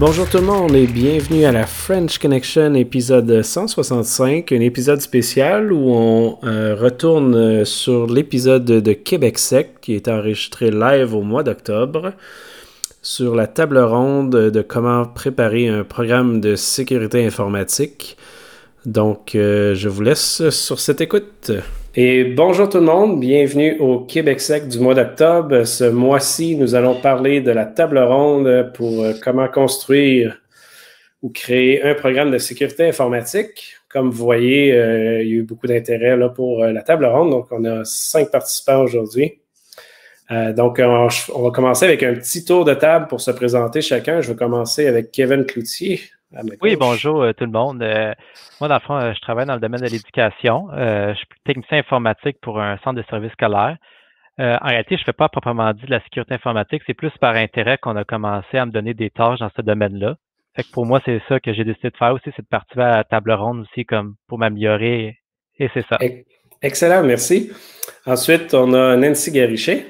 Bonjour tout le monde et bienvenue à la French Connection épisode 165, un épisode spécial où on euh, retourne euh, sur l'épisode de Québec Sec qui est enregistré live au mois d'octobre sur la table ronde de comment préparer un programme de sécurité informatique. Donc, euh, je vous laisse sur cette écoute. Et bonjour tout le monde, bienvenue au Québec sec du mois d'octobre. Ce mois-ci, nous allons parler de la table ronde pour euh, comment construire ou créer un programme de sécurité informatique. Comme vous voyez, euh, il y a eu beaucoup d'intérêt là pour euh, la table ronde. Donc, on a cinq participants aujourd'hui. donc, on, on, va commencer avec un petit tour de table pour se présenter chacun. Je vais commencer avec Kevin Cloutier. Oui, bonjour euh, tout le monde. Euh, moi, dans le fond, euh, je travaille dans le domaine de l'éducation. je suis technicien informatique pour un centre de services scolaires. en réalité, je ne fais pas proprement dit de la sécurité informatique, c'est plus par intérêt qu'on a commencé à me donner des tâches dans ce domaine-là. Fait que pour moi, c'est ça que j'ai décidé de faire aussi, c'est de participer à la table ronde aussi comme pour m'améliorer. Et c'est ça. Excellent, merci. Ensuite, on a Nancy Garichet.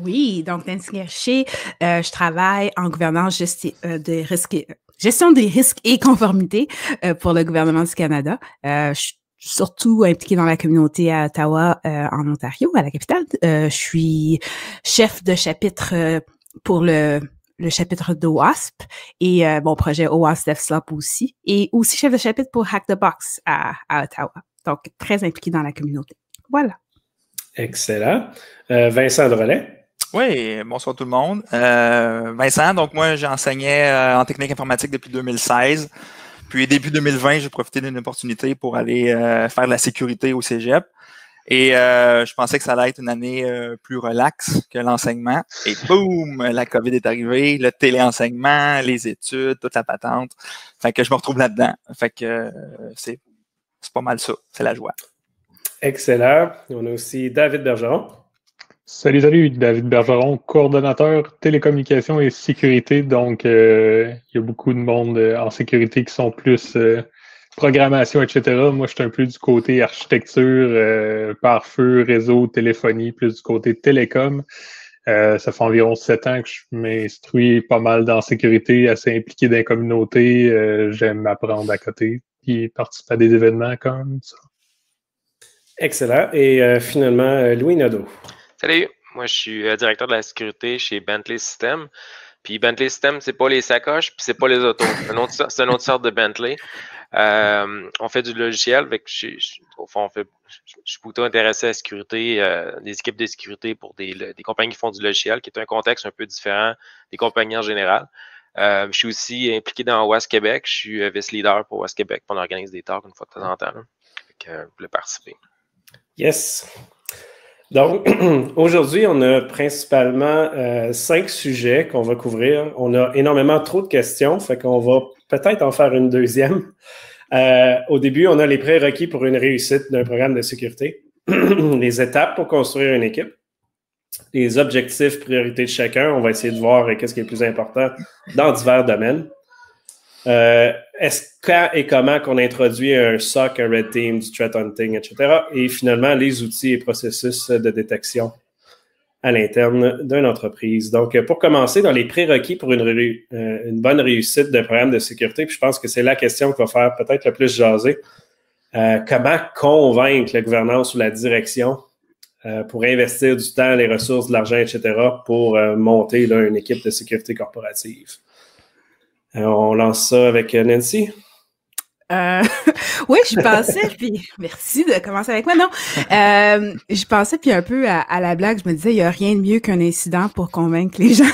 Oui, donc Nancy Garichet, je travaille en gouvernance de risques gestion des risques et conformité euh, pour le gouvernement du Canada. Euh, je suis surtout impliquée dans la communauté à Ottawa, euh, en Ontario, à la capitale. je suis chef de chapitre pour le le chapitre d'OWASP et mon projet OWASP DevSlop aussi, et aussi chef de chapitre pour Hack the Box à, Ottawa. Donc, très impliqué dans la communauté. Voilà. Excellent. Vincent Drolet. Oui, bonsoir tout le monde. Euh, Vincent, donc moi j'enseignais euh, en technique informatique depuis 2016. Puis début 2020, j'ai profité d'une opportunité pour aller euh, faire de la sécurité au Cégep. Et je pensais que ça allait être une année plus relaxe que l'enseignement. Et boum, la COVID est arrivée, le téléenseignement, les études, toute la patente. Fait que je me retrouve là-dedans. Fait que c'est pas mal ça, c'est la joie. Excellent. On a aussi David Bergeron. Salut, salut, David Bergeron, coordonnateur télécommunications et sécurité. Donc, euh, il y a beaucoup de monde euh, en sécurité qui sont plus euh, programmation, etc. Moi, je suis un peu du côté architecture, pare-feu, réseau, téléphonie, plus du côté télécom. ça fait environ sept ans que je m'instruis pas mal dans sécurité, assez impliqué dans la communauté. J'aime apprendre à côté, et participer à des événements comme ça. Excellent. Et finalement, Louis Nadeau. Salut, moi je suis euh, directeur de la sécurité chez Bentley System. Puis Bentley System, c'est pas les sacoches, puis c'est pas les autos. C'est une, autre sorte de Bentley. Euh, on fait du logiciel, avec, au fond, je suis plutôt intéressé à la sécurité, euh, des équipes de sécurité pour des, compagnies qui font du logiciel, qui est un contexte un peu différent des compagnies en général. je suis aussi impliqué dans West Québec. Je suis vice-leader pour West Québec. On organise des talks une fois de temps en temps. Là. je participer. Yes. Donc, aujourd'hui, on a principalement euh, cinq sujets qu'on va couvrir. On a énormément trop de questions, fait qu'on va peut-être en faire une deuxième. Euh, au début, on a les prérequis pour une réussite d'un programme de sécurité, les étapes pour construire une équipe, les objectifs, priorités de chacun. On va essayer de voir qu'est-ce qui est le plus important dans divers domaines. Euh, est-ce quand et comment qu'on introduit un SOC, un Red Team, du threat hunting, etc. Et finalement, les outils et processus de détection à l'interne d'une entreprise. Donc, pour commencer, dans les prérequis pour une, euh, bonne réussite d'un programme de sécurité, puis je pense que c'est la question qui va faire peut-être le plus jaser. Euh, comment convaincre la gouvernance ou la direction pour investir du temps, les ressources, de l'argent, etc., pour monter une équipe de sécurité corporative? Euh, on lance ça avec euh, Nancy. Euh, oui, je pensais, puis merci de commencer avec moi. Non, je pensais, puis un peu à, la blague, je me disais, il n'y a rien de mieux qu'un incident pour convaincre les gens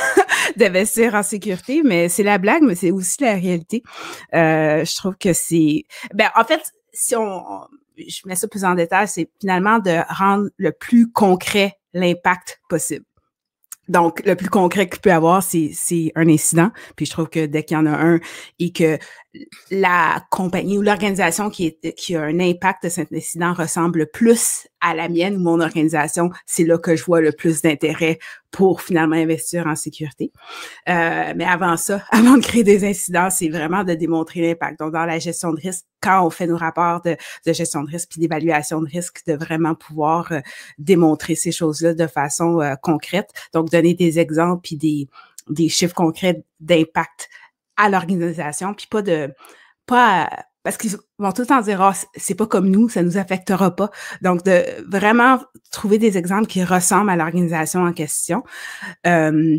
d'investir en sécurité, mais c'est la blague, mais c'est aussi la réalité. je trouve que c'est... Ben, en fait, si on... Je mets ça plus en détail, c'est finalement de rendre le plus concret l'impact possible. Donc, le plus concret qu'il peut avoir, c'est un incident. Puis je trouve que dès qu'il y en a un et que la compagnie ou l'organisation qui, qui a un impact de cet incident ressemble plus à la mienne ou mon organisation, c'est là que je vois le plus d'intérêt pour finalement investir en sécurité. Euh, mais avant ça, avant de créer des incidents, c'est vraiment de démontrer l'impact. Donc, dans la gestion de risque, quand on fait nos rapports de, gestion de risque puis d'évaluation de risque, de vraiment pouvoir euh, démontrer ces choses-là de façon euh, concrète. Donc, donner des exemples puis des chiffres concrets d'impact à l'organisation, puis pas de pas parce qu'ils vont tout le temps dire ah c'est pas comme nous, ça nous affectera pas. Donc de vraiment trouver des exemples qui ressemblent à l'organisation en question. Euh,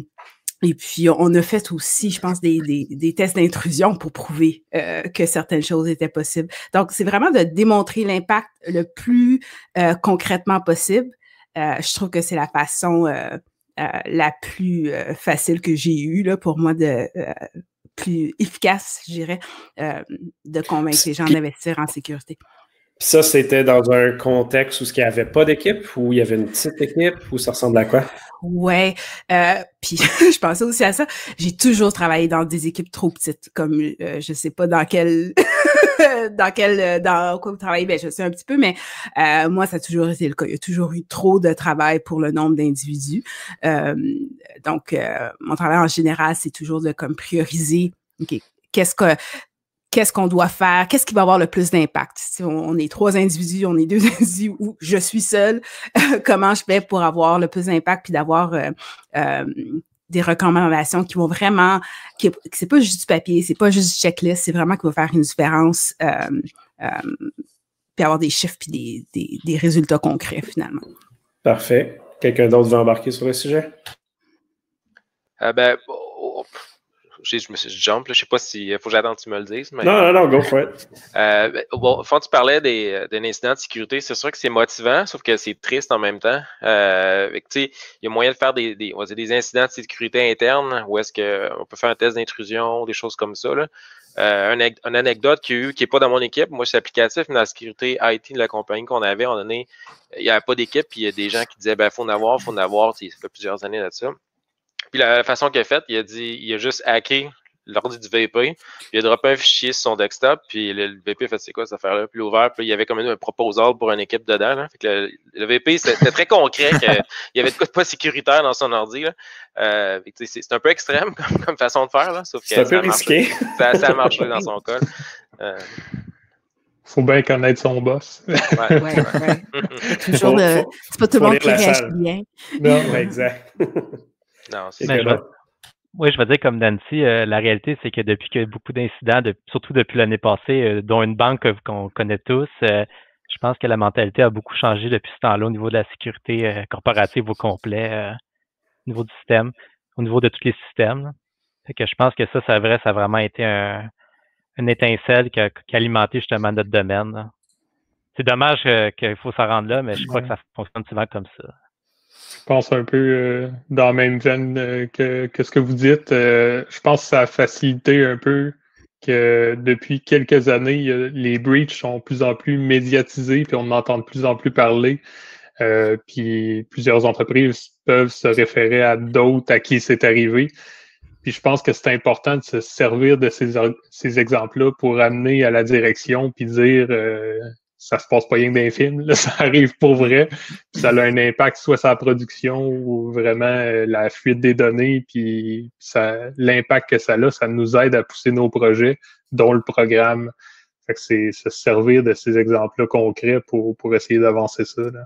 et puis, on a fait aussi, je pense, des, des, des tests d'intrusion pour prouver euh, que certaines choses étaient possibles. Donc, c'est vraiment de démontrer l'impact le plus euh, concrètement possible. Euh, je trouve que c'est la façon euh, euh, la plus facile que j'ai eue là, pour moi de plus efficace, je dirais, de convaincre les gens d'investir en sécurité. Ça, c'était dans un contexte où il n'y avait pas d'équipe, où il y avait une petite équipe, où ça ressemble à quoi? Ouais, euh, puis je pensais aussi à ça. J'ai toujours travaillé dans des équipes trop petites, comme euh, je sais pas dans quel, dans quel, euh, dans quoi vous travaillez. Ben je sais un petit peu, mais euh, moi ça a toujours été le cas. Il y a toujours eu trop de travail pour le nombre d'individus. Euh, donc mon travail en général, c'est toujours de comme prioriser. Ok, qu'est-ce que qu'est-ce qu'on doit faire, qu'est-ce qui va avoir le plus d'impact? Si on, est trois individus, on est deux individus ou je suis seul, comment je fais pour avoir le plus d'impact puis d'avoir euh, euh, des recommandations qui vont vraiment, qui, c'est pas juste du papier, c'est pas juste du checklist, c'est vraiment qui va faire une différence, euh, puis avoir des chiffres puis des, des, des résultats concrets finalement. Parfait. Quelqu'un d'autre veut embarquer sur le sujet? Euh, ben, je, me suis jump, là, je sais pas si faut que j'attende que tu me le dises. Non, non, non, go for it. Euh, ben, bon, quand tu parlais des, d'un incident de sécurité, c'est sûr que c'est motivant, sauf que c'est triste en même temps. Euh, il y a moyen de faire des, des, on va dire des incidents de sécurité interne où est-ce qu'on peut faire un test d'intrusion, des choses comme ça. Là. Euh, une, anecdote qui eu, qui n'est pas dans mon équipe, moi c'est applicatif, mais dans la sécurité IT de la compagnie qu'on avait, on donné, il n'y avait pas d'équipe, puis il y a des gens qui disaient ben faut en avoir, faut en avoir, ça fait plusieurs années là-dessus. Puis la façon qu'il a faite, il a dit, il a juste hacké l'ordi du VP, puis il a droppé un fichier sur son desktop, puis le, VP a fait c'est quoi cette affaire-là, puis l'ouvert, puis il y avait comme un proposal pour une équipe dedans. Là. Fait que le, VP, c'était très concret qu'il y avait de quoi de pas sécuritaire dans son ordi. Euh, c'est un peu extrême comme, façon de faire, là, sauf que c'est un peu risqué. ça, ça, a marché dans son cas. Euh, faut bien connaître son boss. Ouais, ouais, ouais. Toujours C'est pas tout le monde qui réagit bien. Non, exact. Non, c'est oui, je vais dire comme Nancy, euh, la réalité, c'est que depuis qu'il y a beaucoup d'incidents, surtout depuis l'année passée, euh, dont une banque qu'on connaît tous, euh, je pense que la mentalité a beaucoup changé depuis ce temps-là au niveau de la sécurité corporative au complet, au niveau du système, au niveau de tous les systèmes. Fait que je pense que ça, c'est vrai, ça a vraiment été un, une étincelle qui a, alimenté justement notre domaine. C'est dommage qu'il faut s'en rendre là, mais je crois que ça fonctionne souvent comme ça je pense un peu euh, dans la même veine euh, que, ce que vous dites. Euh, je pense que ça a facilité un peu que depuis quelques années, les breaches sont de plus en plus médiatisés, puis on en entend de plus en plus parler. puis plusieurs entreprises peuvent se référer à d'autres à qui c'est arrivé. Puis je pense que c'est important de se servir de ces, ces exemples-là pour amener à la direction puis dire ça se passe pas rien que dans les là, ça arrive pour vrai. ça a un impact soit sur la production ou vraiment euh, la fuite des données, puis l'impact que ça a, ça nous aide à pousser nos projets, dont le programme. Fait que c'est se servir de ces exemples-là concrets pour, pour essayer d'avancer ça. Là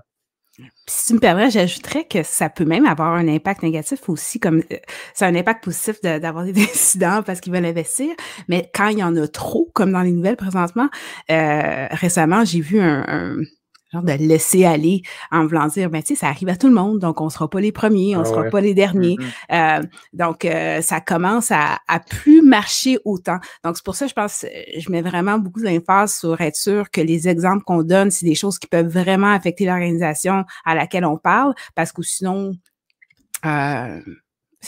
si tu me permets, j'ajouterais que ça peut même avoir un impact négatif aussi, comme euh, c'est un impact positif d'avoir des incidents parce qu'ils veulent investir, mais quand il y en a trop, comme dans les nouvelles présentement, euh, récemment, j'ai vu un, genre de laisser aller en voulant dire, ben, tu sais, ça arrive à tout le monde, donc on sera pas les premiers, on ah sera pas les derniers. Euh, donc, euh, ça commence à, à plus marcher autant. Donc, c'est pour ça, je pense, je mets vraiment beaucoup d'emphase sur être sûr que les exemples qu'on donne, c'est des choses qui peuvent vraiment affecter l'organisation à laquelle on parle, parce que sinon, euh,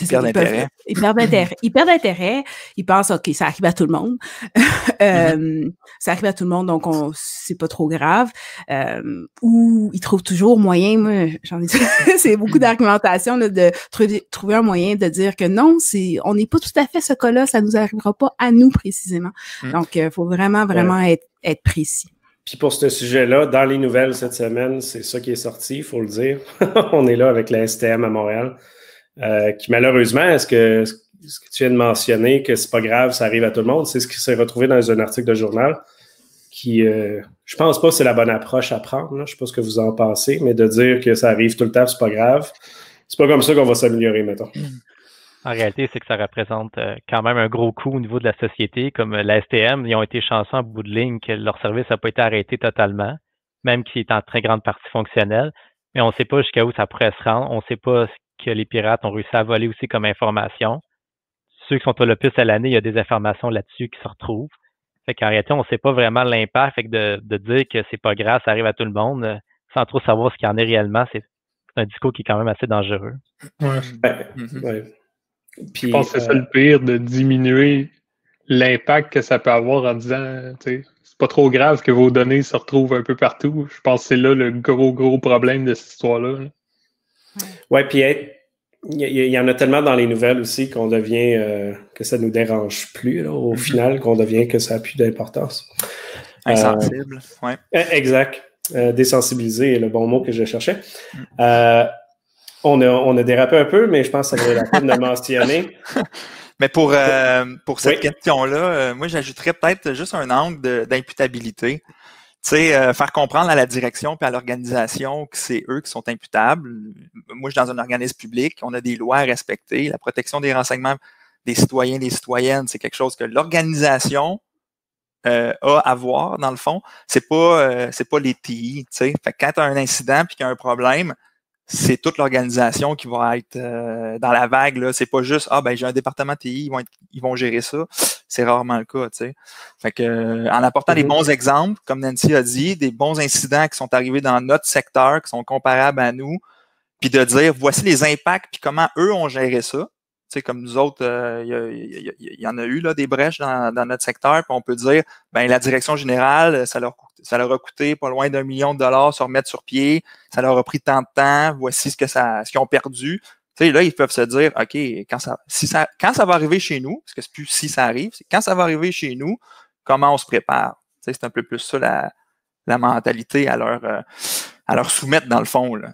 ils perdent d'intérêt. Ils perdent d'intérêt. Ils perdent d'intérêt. Ils pensent, OK, ça arrive à tout le monde. euh, mm-hmm. Ça arrive à tout le monde, donc on c'est pas trop grave. Euh, ou ils trouvent toujours moyen, moi, j'en ai c'est beaucoup d'argumentation de trouver, trouver un moyen de dire que non, c'est on n'est pas tout à fait ce cas-là, ça nous arrivera pas à nous précisément. Mm. Donc, il euh, faut vraiment, vraiment être, être précis. Puis pour ce sujet-là, dans les nouvelles cette semaine, c'est ça qui est sorti, il faut le dire. on est là avec la STM à Montréal. Euh, qui malheureusement, est-ce que ce que tu viens de mentionner, que c'est pas grave, ça arrive à tout le monde, c'est ce qui s'est retrouvé dans un article de journal qui, euh, je pense pas que c'est la bonne approche à prendre, là. je sais pas ce que vous en pensez, mais de dire que ça arrive tout le temps, c'est pas grave, c'est pas comme ça qu'on va s'améliorer, mettons. En réalité, c'est que ça représente euh, quand même un gros coût au niveau de la société. Comme la STM, ils ont été chanceux en bout de ligne que leur service n'a pas été arrêté totalement, même qu'il est en très grande partie fonctionnel. Mais on ne sait pas jusqu'à où ça pourrait se rendre. On ne sait pas que les pirates ont réussi à voler aussi comme information. Ceux qui sont au Lopus à l'année, il y a des informations là-dessus qui se retrouvent. Fait qu'en réalité, on ne sait pas vraiment l'impact. Fait que de, de dire que c'est pas grave, ça arrive à tout le monde, euh, sans trop savoir ce qu'il y en est réellement, c'est un discours qui est quand même assez dangereux. Ouais. Mm-hmm. Ouais. Puis, je pense que c'est ça le pire, de diminuer l'impact que ça peut avoir en disant, tu sais, c'est pas trop grave que vos données se retrouvent un peu partout. Je pense que c'est là le gros, gros problème de cette histoire-là. Oui, Ouais, puis il y, en a tellement dans les nouvelles aussi qu'on devient, euh, que ça nous dérange plus, là, au mm-hmm. final, qu'on devient que ça n'a plus d'importance. Insensible, euh, ouais. Exact. Euh, désensibiliser est le bon mot que je cherchais. Euh, on, a, on a dérapé un peu, mais je pense que ça vaut la peine de mentionner. Mais pour, euh, pour cette question-là, moi, j'ajouterais peut-être juste un angle d'imputabilité. Sais, faire comprendre à la direction et à l'organisation que c'est eux qui sont imputables. Moi, je suis dans un organisme public, on a des lois à respecter. La protection des renseignements des citoyens des citoyennes, c'est quelque chose que l'organisation euh, a à voir, dans le fond. C'est pas, euh, c'est pas les TI, tu sais. Quand tu as un incident puis qu'il y a un problème, c'est toute l'organisation qui va être euh, dans la vague. Là. C'est pas juste Ah ben j'ai un département TI, ils vont, ils vont gérer ça. C'est rarement le cas, tu sais. Fait que en apportant des mm-hmm. bons exemples, comme Nancy a dit, des bons incidents qui sont arrivés dans notre secteur, qui sont comparables à nous, puis de dire voici les impacts puis comment eux ont géré ça comme nous autres, il y, en a eu là, des brèches dans, notre secteur, puis on peut dire, ben la direction générale, ça leur, a coûté pas loin d'un million de dollars se remettre sur pied, ça leur a pris tant de temps, voici ce qu'ils ont perdu. là, ils peuvent se dire, OK, quand ça, va arriver chez nous, parce que c'est plus si ça arrive, c'est quand ça va arriver chez nous, comment on se prépare? C'est un peu plus ça la, mentalité à leur, euh, à leur soumettre dans le fond. Là,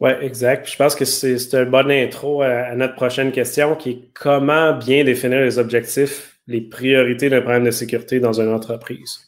oui, exact. Je pense que c'est un bon intro à, notre prochaine question qui est comment bien définir les objectifs, les priorités d'un programme de sécurité dans une entreprise?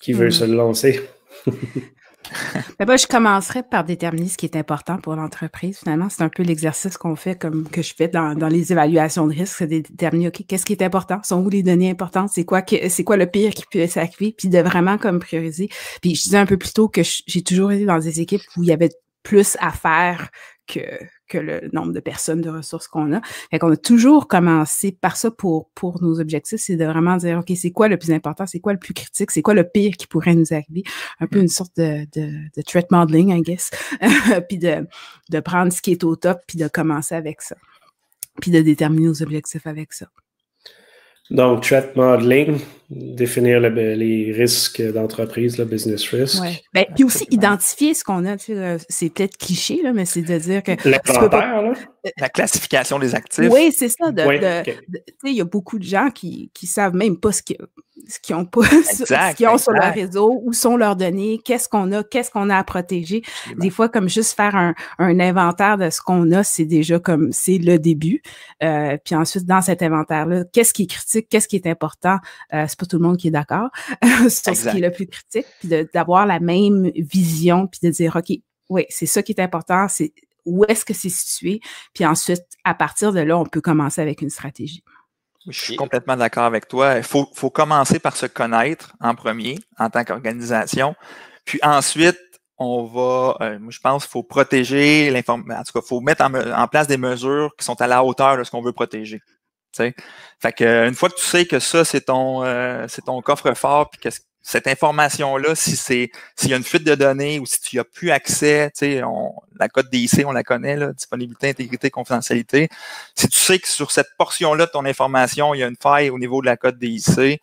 Qui veut hmm. se lancer? Ben, je commencerai par déterminer ce qui est important pour l'entreprise. Finalement, c'est un peu l'exercice qu'on fait, comme que je fais dans, les évaluations de risque, c'est de déterminer, OK, qu'est-ce qui est important? Sont où les données importantes? C'est quoi, c'est quoi le pire qui peut s'activer? Puis de vraiment comme prioriser. Puis je disais un peu plus tôt que j'ai toujours été dans des équipes où il y avait plus à faire que, que le nombre de personnes, de ressources qu'on a. Fait qu'on a toujours commencé par ça pour, pour nos objectifs, c'est de vraiment dire, OK, c'est quoi le plus important, c'est quoi le plus critique, c'est quoi le pire qui pourrait nous arriver? Un peu une sorte de, de, de threat modeling, I guess. puis de, de prendre ce qui est au top, puis de commencer avec ça. Puis de déterminer nos objectifs avec ça. Donc, threat modeling, définir les risques d'entreprise, le business risk. Ouais. Ben, puis aussi identifier ce qu'on a. Euh, c'est peut-être cliché, là, mais c'est de dire que. L'inventaire, là. La classification des actifs. Oui, c'est ça. Il y a beaucoup de gens qui ne savent même pas ce qu'ils ce ont, pas, ce ont sur leur réseau, où sont leurs données, qu'est-ce qu'on a, qu'est-ce qu'on a à protéger. Des fois, comme juste faire un, un inventaire de ce qu'on a, c'est déjà comme, c'est le début. Euh, puis ensuite, dans cet inventaire-là, qu'est-ce qui est critique, qu'est-ce qui est important, euh, c'est pas tout le monde qui est d'accord sur ce qui est le plus critique, puis d'avoir la même vision, puis de dire, OK, oui, c'est ça qui est important, c'est où est-ce que c'est situé, puis ensuite, à partir de là, on peut commencer avec une stratégie. Je suis complètement d'accord avec toi. Il faut, faut, commencer par se connaître en premier en tant qu'organisation. Puis ensuite, on va, euh, je pense qu'il faut protéger l'information. En tout cas, il faut mettre en, place des mesures qui sont à la hauteur de ce qu'on veut protéger. T'sais. Fait que une fois que tu sais que ça, c'est ton euh, c'est ton coffre-fort, puis que cette information-là, si c'est s'il y a une fuite de données ou si tu n'y as plus accès, tu sais, la code DIC, on la connaît, là, disponibilité, intégrité, confidentialité. Si tu sais que sur cette portion-là de ton information, il y a une faille au niveau de la code DIC,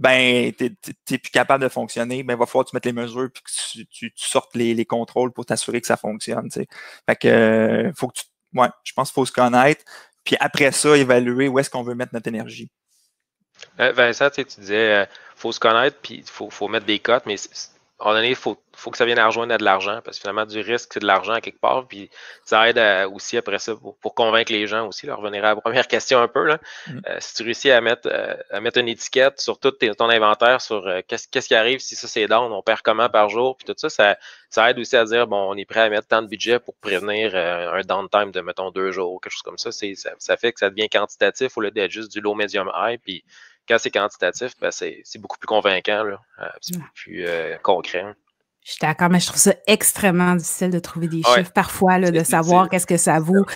ben, tu n'es plus capable de fonctionner, ben, il va falloir que tu mettes les mesures puis que tu, sortes les, contrôles pour t'assurer que ça fonctionne. sais. Fait que euh, faut que tu. Ouais, je pense qu'il faut se connaître. Puis après ça, évaluer où est-ce qu'on veut mettre notre énergie. Euh, Vincent, tu disais, il euh, faut se connaître, puis il faut, mettre des cotes, mais à un moment donné, il faut, faut que ça vienne à rejoindre à de l'argent, parce que finalement, du risque, c'est de l'argent à quelque part, puis ça aide aussi après ça pour, convaincre les gens aussi. Là, revenir à la première question un peu. Là. Mm. Euh, si tu réussis à mettre, euh, à mettre une étiquette sur tout ton inventaire, sur euh, qu'est-ce, qui arrive si ça c'est down, on perd comment par jour, puis tout ça, ça, ça aide aussi à dire, bon, on est prêt à mettre tant de budget pour prévenir un downtime de, mettons, deux jours, quelque chose comme ça. Ça. Ça fait que ça devient quantitatif au lieu d'être juste du low, medium, high, puis quand c'est quantitatif, ben c'est, beaucoup plus convaincant, là. c'est beaucoup plus concret. Je suis d'accord, mais je trouve ça extrêmement difficile de trouver des chiffres parfois, là, de savoir qu'est-ce que ça vaut.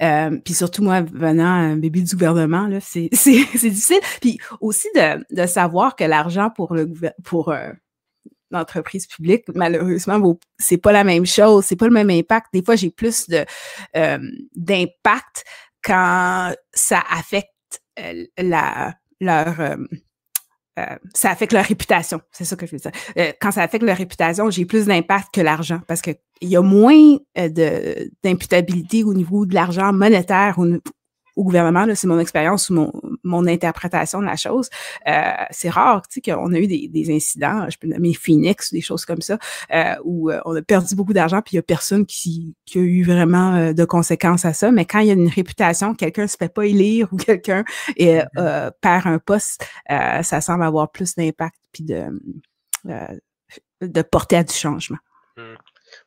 Euh, puis surtout, moi, venant un bébé du gouvernement, c'est, difficile. Puis aussi de, de savoir que l'argent pour le pour euh, l'entreprise publique, malheureusement, c'est pas la même chose, c'est pas le même impact. Des fois, j'ai plus de euh, d'impact quand ça affecte euh, la leur euh, euh, ça affecte leur réputation. C'est ça que je veux dire. Euh, quand ça affecte leur réputation, j'ai plus d'impact que l'argent parce qu'il y a moins d'imputabilité au niveau de l'argent monétaire au, au gouvernement, c'est mon expérience ou mon, mon, interprétation de la chose. Euh, c'est rare, tu sais, qu'on a eu des, des, incidents, je peux nommer Phoenix ou des choses comme ça, euh, où euh, on a perdu beaucoup d'argent puis il y a personne qui, qui a eu vraiment euh, de conséquences à ça. Mais quand il y a une réputation, quelqu'un se fait pas élire ou quelqu'un mm-hmm. perd un poste, ça semble avoir plus d'impact puis de, de porter à du changement. Mm.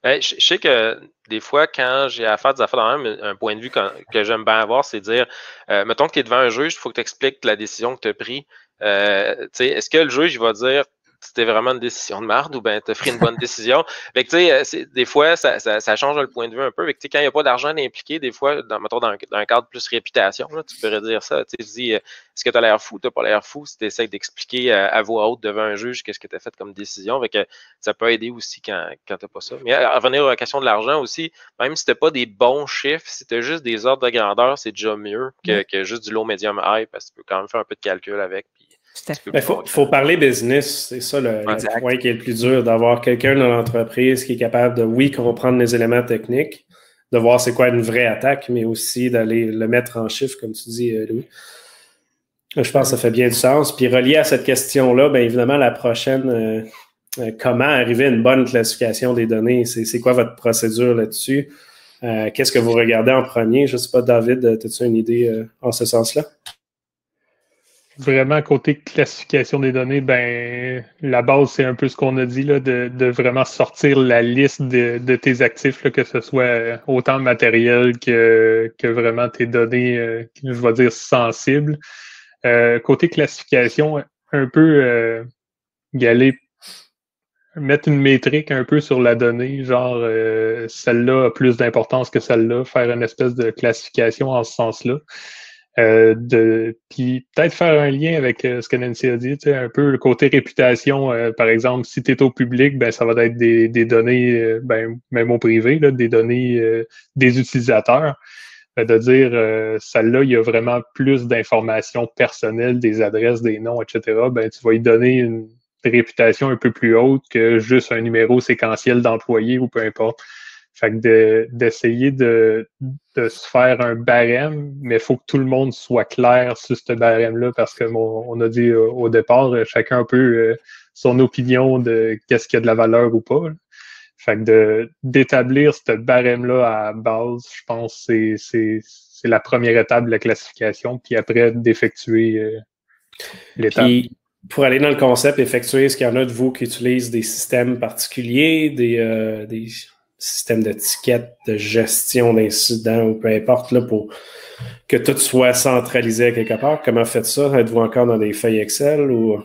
Ben, je, sais que des fois, quand j'ai à des affaires dans un point de vue que, j'aime bien avoir, c'est dire, euh, mettons que tu es devant un juge, il faut que tu expliques la décision que tu as prise. Euh, Est-ce que le juge va dire c'était vraiment une décision de merde ou bien tu as pris une bonne décision. Fait que, tu sais, des fois, ça, ça, change le point de vue un peu. Fait que, quand il n'y a pas d'argent impliqué, des fois, dans, mettons, dans, un, cadre plus réputation, là, tu pourrais dire ça. Tu dis, euh, est-ce que tu as l'air fou, tu n'as pas l'air fou, si tu essaies d'expliquer à, à, voix haute devant un juge qu'est-ce que tu as fait comme décision. Fait que ça peut aider aussi quand, quand tu n'as pas ça. Mais à, revenir à la question de l'argent aussi, même si tu n'as pas des bons chiffres, si tu as juste des ordres de grandeur, c'est déjà mieux que, que, juste du low, medium, high, parce que tu peux quand même faire un peu de calcul avec. Il faut, parler business, c'est ça le, point qui est le plus dur, d'avoir quelqu'un dans l'entreprise qui est capable de, oui, comprendre les éléments techniques, de voir c'est quoi une vraie attaque, mais aussi d'aller le mettre en chiffres, comme tu dis, euh, Louis. Je pense que ça fait bien du sens. Puis relié à cette question-là, bien évidemment, la prochaine, euh, euh, comment arriver à une bonne classification des données? C'est quoi votre procédure là-dessus? Qu'est-ce que vous regardez en premier? Je ne sais pas, David, as-tu une idée en ce sens-là? Vraiment, côté classification des données, ben la base, c'est un peu ce qu'on a dit, là, de, de, vraiment sortir la liste de, de tes actifs, là, que ce soit autant matériel que, que vraiment tes données, euh, je vais dire, sensibles. Euh, côté classification, un peu euh, y aller mettre une métrique un peu sur la donnée, genre euh, celle-là a plus d'importance que celle-là, faire une espèce de classification en ce sens-là. Euh, de puis peut-être faire un lien avec euh, ce que Nancy a dit, un peu le côté réputation. Euh, par exemple, si tu es au public, ben ça va être des, des données, ben, même au privé, là, des données des utilisateurs. Ben, de dire celle-là, il y a vraiment plus d'informations personnelles, des adresses, des noms, etc. Ben, tu vas y donner une réputation un peu plus haute que juste un numéro séquentiel d'employé ou peu importe. Fait que d'essayer de, se faire un barème, mais il faut que tout le monde soit clair sur ce barème-là parce que on a dit au départ, chacun un peu euh, son opinion de qu'est-ce qui a de la valeur ou pas. Fait que d'établir ce barème-là à base, je pense c'est c'est la première étape de la classification, puis après d'effectuer euh, l'étape. Pour aller dans le concept, effectuer, est-ce qu'il y en a de vous qui utilisent des systèmes particuliers, des, euh, des système d'étiquette, de gestion d'incidents ou peu importe, là, pour que tout soit centralisé quelque part. Comment faites ça? Êtes-vous encore dans des feuilles Excel ou?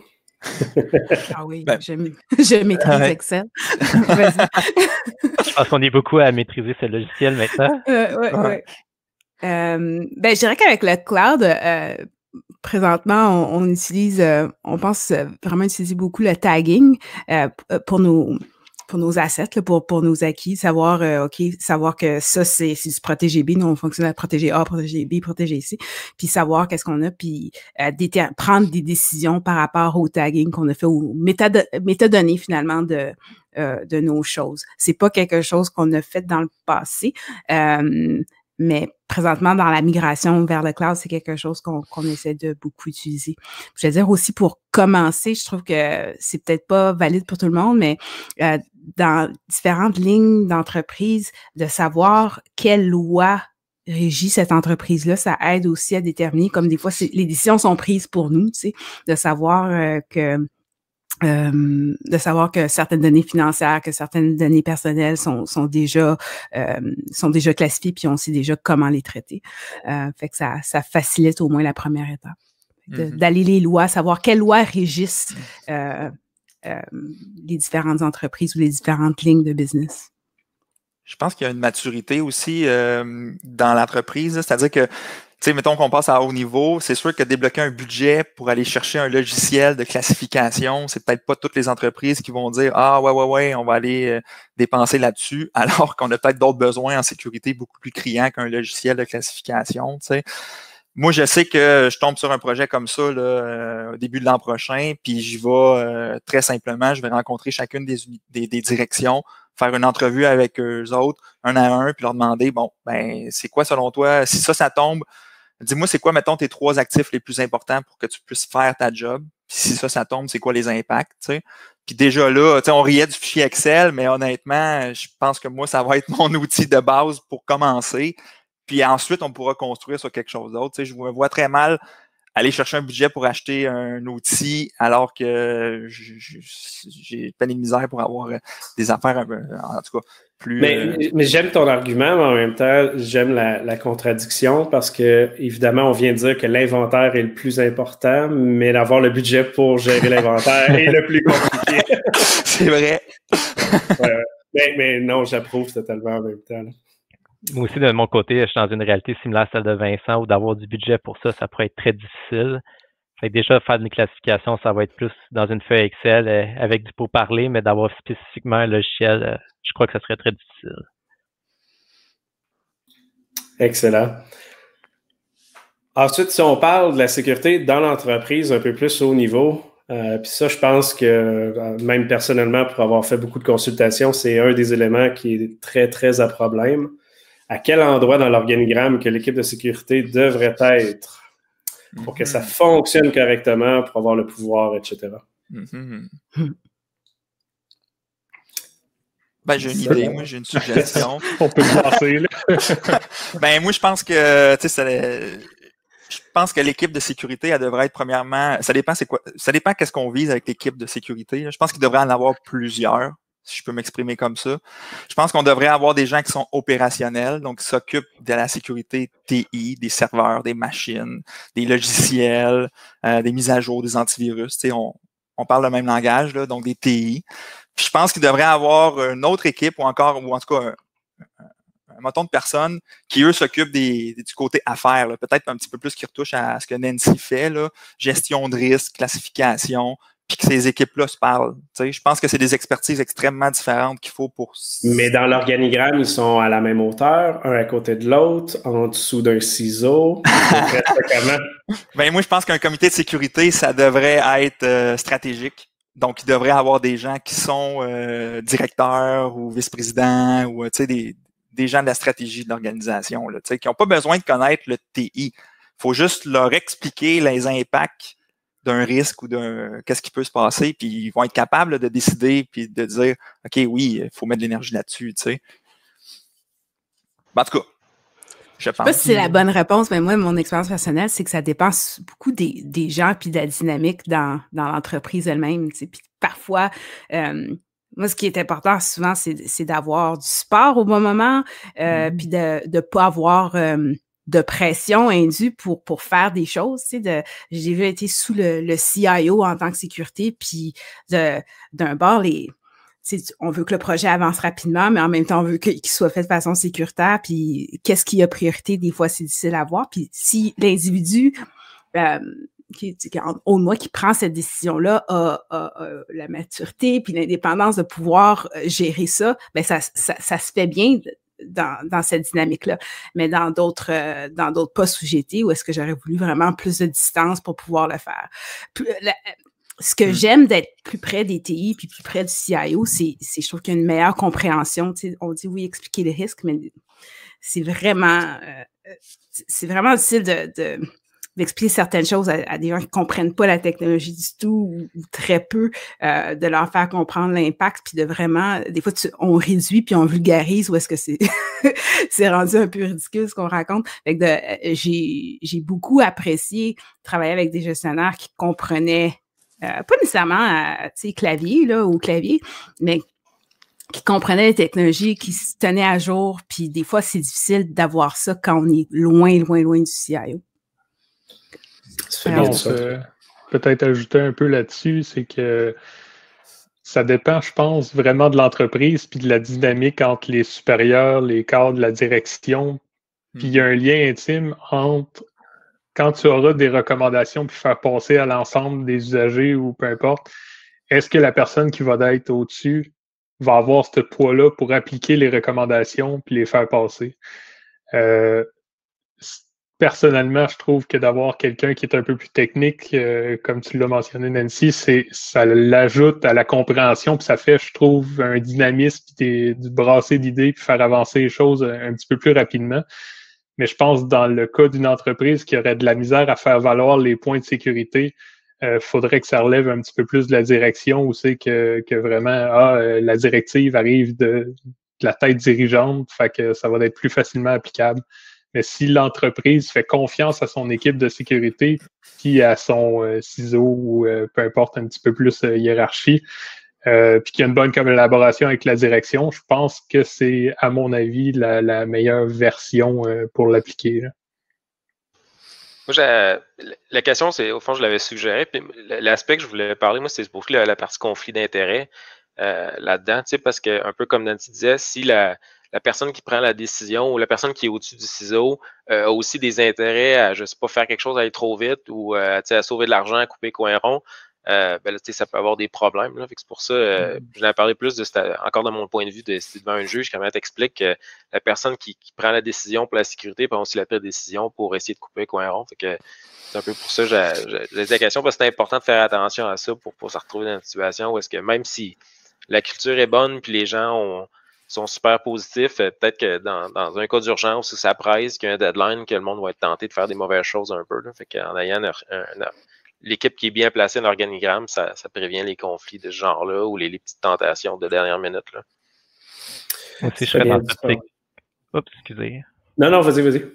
ah oui, ben, je, maîtrise Excel. je pense qu'on est beaucoup à maîtriser ce logiciel maintenant. Euh, ouais, ouais. Euh, ben, je dirais qu'avec le cloud, euh, présentement, on, utilise, euh, on pense vraiment utiliser beaucoup le tagging pour nous pour nos assets, pour, pour nos acquis, savoir, euh, OK, savoir que ça, c'est du protégé B, nous, on fonctionne à protéger A, protéger B, protéger C, puis savoir qu'est-ce qu'on a, puis euh, prendre des décisions par rapport au tagging qu'on a fait, aux métadonnées, finalement, de, euh, de nos choses. C'est pas quelque chose qu'on a fait dans le passé. mais présentement, dans la migration vers le cloud, c'est quelque chose qu'on essaie de beaucoup utiliser. Je veux dire aussi pour commencer, je trouve que c'est peut-être pas valide pour tout le monde, mais dans différentes lignes d'entreprise, de savoir quelle loi régit cette entreprise-là, ça aide aussi à déterminer, comme des fois, les décisions sont prises pour nous, tu sais, de savoir euh, que euh, de savoir que certaines données financières, que certaines données personnelles sont, sont déjà euh, sont déjà classifiées, puis on sait déjà comment les traiter. Euh, fait que ça, ça facilite au moins la première étape. Mm-hmm. D'aller les lois, savoir quelles lois régissent mm. Les différentes entreprises ou les différentes lignes de business? Je pense qu'il y a une maturité aussi dans l'entreprise, c'est-à-dire que sais, mettons qu'on passe à haut niveau, c'est sûr que débloquer un budget pour aller chercher un logiciel de classification, c'est peut-être pas toutes les entreprises qui vont dire Ah ouais, ouais, ouais, on va aller euh, dépenser là-dessus, alors qu'on a peut-être d'autres besoins en sécurité beaucoup plus criants qu'un logiciel de classification. sais. Moi, je sais que je tombe sur un projet comme ça là, euh, au début de l'an prochain, puis j'y vais euh, très simplement, je vais rencontrer chacune des, des, des directions, faire une entrevue avec eux autres, un à un, puis leur demander, bon, ben, c'est quoi selon toi, si ça, ça tombe, Dis-moi, c'est quoi, mettons, tes trois actifs les plus importants pour que tu puisses faire ta job? Puis si ça, ça tombe, c'est quoi les impacts? sais? Puis déjà là, on riait du fichier Excel, mais honnêtement, je pense que moi, ça va être mon outil de base pour commencer. Puis ensuite, on pourra construire sur quelque chose d'autre. Je me vois très mal aller chercher un budget pour acheter un outil alors que j'ai pas de misère pour avoir des affaires, en tout cas, mais, euh, mais j'aime ton argument, mais en même temps, j'aime la, contradiction parce que, évidemment, on vient de dire que l'inventaire est le plus important, mais d'avoir le budget pour gérer l'inventaire est le plus compliqué. C'est vrai. mais, non, j'approuve totalement en même temps. Moi aussi, de mon côté, je suis dans une réalité similaire à celle de Vincent où d'avoir du budget pour ça, ça pourrait être très difficile. Fait déjà, faire une classification, ça va être plus dans une feuille Excel euh, avec du parler, mais d'avoir spécifiquement un logiciel, euh, je crois que ça serait très difficile. Excellent. Ensuite, si on parle de la sécurité dans l'entreprise un peu plus haut niveau, euh, puis ça, je pense que même personnellement, pour avoir fait beaucoup de consultations, c'est un des éléments qui est très, très à problème. À quel endroit dans l'organigramme que l'équipe de sécurité devrait être pour que ça mhm. fonctionne correctement, pour avoir le pouvoir, etc. Mhm. Ben, j'ai une idée, moi, j'ai une suggestion. On peut passer, là. ben, moi, je pense que, tu sais, je pense que l'équipe de sécurité, elle devrait être premièrement, ça dépend c'est quoi, ça dépend qu'est-ce qu'on vise avec l'équipe de sécurité. Je pense qu'il devrait en avoir plusieurs si je peux m'exprimer comme ça. Je pense qu'on devrait avoir des gens qui sont opérationnels, donc qui s'occupent de la sécurité TI, des serveurs, des machines, des logiciels, euh, des mises à jour, des antivirus. On, on parle le même langage, là, donc des TI. je pense qu'il devrait avoir une autre équipe ou encore, ou en tout cas un, un, de personnes qui, eux, s'occupent du côté affaires, peut-être un petit peu plus qui retouche à ce que Nancy fait, là, gestion de risque, classification, puis que ces équipes-là se parlent. je pense que c'est des expertises extrêmement différentes qu'il faut pour. Mais dans l'organigramme, ils sont à la même hauteur, un à côté de l'autre, en dessous d'un ciseau. ben, moi, je pense qu'un comité de sécurité, ça devrait être euh, stratégique. Donc, il devrait avoir des gens qui sont euh, directeurs ou vice-présidents ou des, des gens de la stratégie de l'organisation, qui n'ont pas besoin de connaître le TI. Il faut juste leur expliquer les impacts d'un risque ou d'un qu'est-ce qui peut se passer, puis ils vont être capables de décider puis de dire OK, oui, il faut mettre de l'énergie là-dessus, tu sais. Ben, en tout cas, je pense. sais pas si c'est la bonne réponse, mais moi, mon expérience personnelle, c'est que ça dépend beaucoup des, des gens puis de la dynamique dans, dans l'entreprise elle-même. Puis parfois, euh, moi, ce qui est important souvent, c'est d'avoir du support au bon moment, euh, mm-hmm. puis de ne pas avoir euh, de pression indue pour, pour faire des choses. Tu sais, de, j'ai vu été sous le, le CIO en tant que sécurité, puis d'un bord, les, on veut que le projet avance rapidement, mais en même temps, on veut qu'il soit fait de façon sécuritaire. Puis, qu'est-ce qui a priorité? Des fois, c'est difficile à voir. Puis, si l'individu euh, qui, au moins qui prend cette décision-là a, la maturité puis l'indépendance de pouvoir euh, gérer ça, ben ça, ça, ça se fait bien dans, dans cette dynamique-là. Mais dans d'autres euh, dans d'autres postes où j'étais, où est-ce que j'aurais voulu vraiment plus de distance pour pouvoir le faire. Euh, ce que mmh. j'aime d'être plus près des TI puis plus près du CIO, c'est je trouve qu'il y a une meilleure compréhension. Tu sais, on dit oui, expliquer les risques, mais c'est vraiment, c'est vraiment difficile de d'expliquer certaines choses à, des gens qui comprennent pas la technologie du tout ou, très peu, euh, de leur faire comprendre l'impact, puis de vraiment, des fois, on réduit puis on vulgarise ou est-ce que c'est c'est rendu un peu ridicule ce qu'on raconte. Euh, j'ai j'ai beaucoup apprécié travailler avec des gestionnaires qui comprenaient euh, pas nécessairement, tu sais, clavier là ou clavier, mais qui comprenaient les technologies, qui se tenaient à jour, puis des fois, c'est difficile d'avoir ça quand on est loin, loin, loin du CIO. Peut-être ajouter un peu là-dessus, c'est que ça dépend, je pense, vraiment de l'entreprise puis de la dynamique entre les supérieurs, les cadres, la direction. Puis il y a un lien intime entre quand tu auras des recommandations puis faire passer à l'ensemble des usagers ou peu importe, est-ce que la personne qui va être au-dessus va avoir ce poids-là pour appliquer les recommandations puis les faire passer? Euh, personnellement, je trouve que d'avoir quelqu'un qui est un peu plus technique, euh, comme tu l'as mentionné, Nancy, ça l'ajoute à la compréhension, puis ça fait, je trouve, un dynamisme, puis du brasser d'idées, puis faire avancer les choses un, petit peu plus rapidement. Mais je pense dans le cas d'une entreprise qui aurait de la misère à faire valoir les points de sécurité, il euh, faudrait que ça relève un petit peu plus de la direction où c'est que, vraiment ah, euh, la directive arrive de, la tête dirigeante, fait ça va être plus facilement applicable. Mais si l'entreprise fait confiance à son équipe de sécurité, puis à son euh, ciseau ou euh, peu importe un petit peu plus euh, hiérarchie, puis qu'il y a une bonne collaboration avec la direction, je pense que c'est, à mon avis, la, meilleure version pour l'appliquer. Moi, la question, c'est, au fond, je l'avais suggéré, puis l'aspect que je voulais parler, moi, c'est pour la, la partie conflit d'intérêt là-dedans, parce que, un peu comme Nancy disait, si la, la personne qui prend la décision ou la personne qui est au-dessus du ciseau euh, a aussi des intérêts à, je sais pas, faire quelque chose à aller trop vite ou euh, à sauver de l'argent, à couper coin rond. Euh, ben là, ça peut avoir des problèmes. C'est pour ça, euh, mm-hmm. je vais parler plus de encore de mon point de vue de devant un juge, comment t'explique que la personne qui, prend la décision pour la sécurité prend aussi la pire décision pour essayer de couper coin rond. que c'est un peu pour ça que j'ai la question parce que c'est important de faire attention à ça pour, pour se retrouver dans une situation où est-ce que même si la culture est bonne puis les gens ont, sont super positifs. Euh, peut-être que dans, un cas d'urgence où ça presse, qu'il y a un deadline, que le monde va être tenté de faire des mauvaises choses un peu. Là. Fait qu'en ayant l'équipe qui est bien placée dans l'organigramme, ça, prévient les conflits de ce genre-là ou les, petites tentations de dernière minute. Là. Moi aussi, je serais dans cette. Oups, excusez. Non, non, vas-y, vas-y.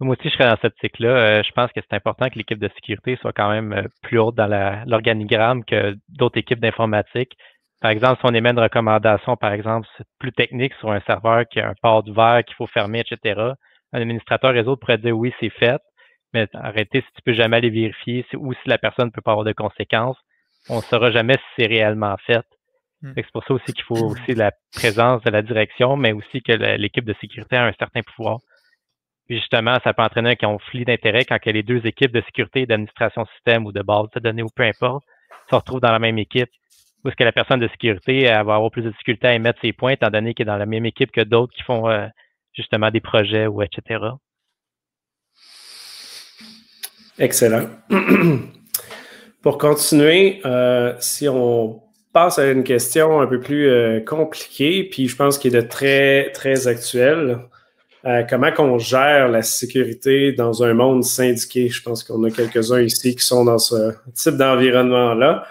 Moi aussi, je serais dans cette optique-là. Euh, je pense que c'est important que l'équipe de sécurité soit quand même euh, plus haute dans l'organigramme que d'autres équipes d'informatique. Par exemple, si on émet une recommandation, par exemple, plus technique sur un serveur qui a un port d'ouvert qu'il faut fermer, etc., un administrateur réseau pourrait dire oui, c'est fait, mais arrêtez si tu peux jamais aller vérifier ou si la personne ne peut pas avoir de conséquences. On ne saura jamais si c'est réellement fait. Hmm. C'est pour ça aussi qu'il faut aussi la présence de la direction, mais aussi que l'équipe de sécurité a un certain pouvoir. Puis justement, ça peut entraîner un conflit d'intérêt quand les deux équipes de sécurité, d'administration système ou de base de données ou peu importe se retrouvent dans la même équipe ou est-ce que la personne de sécurité va avoir plus de difficultés à émettre ses points, étant donné qu'elle est dans la même équipe que d'autres qui font euh, justement des projets ou etc. Excellent. Pour continuer, euh, si on passe à une question un peu plus euh, compliquée, puis je pense qu'il est de très, très actuel. comment qu'on gère la sécurité dans un monde syndiqué? Je pense qu'on a quelques-uns ici qui sont dans ce type d'environnement-là.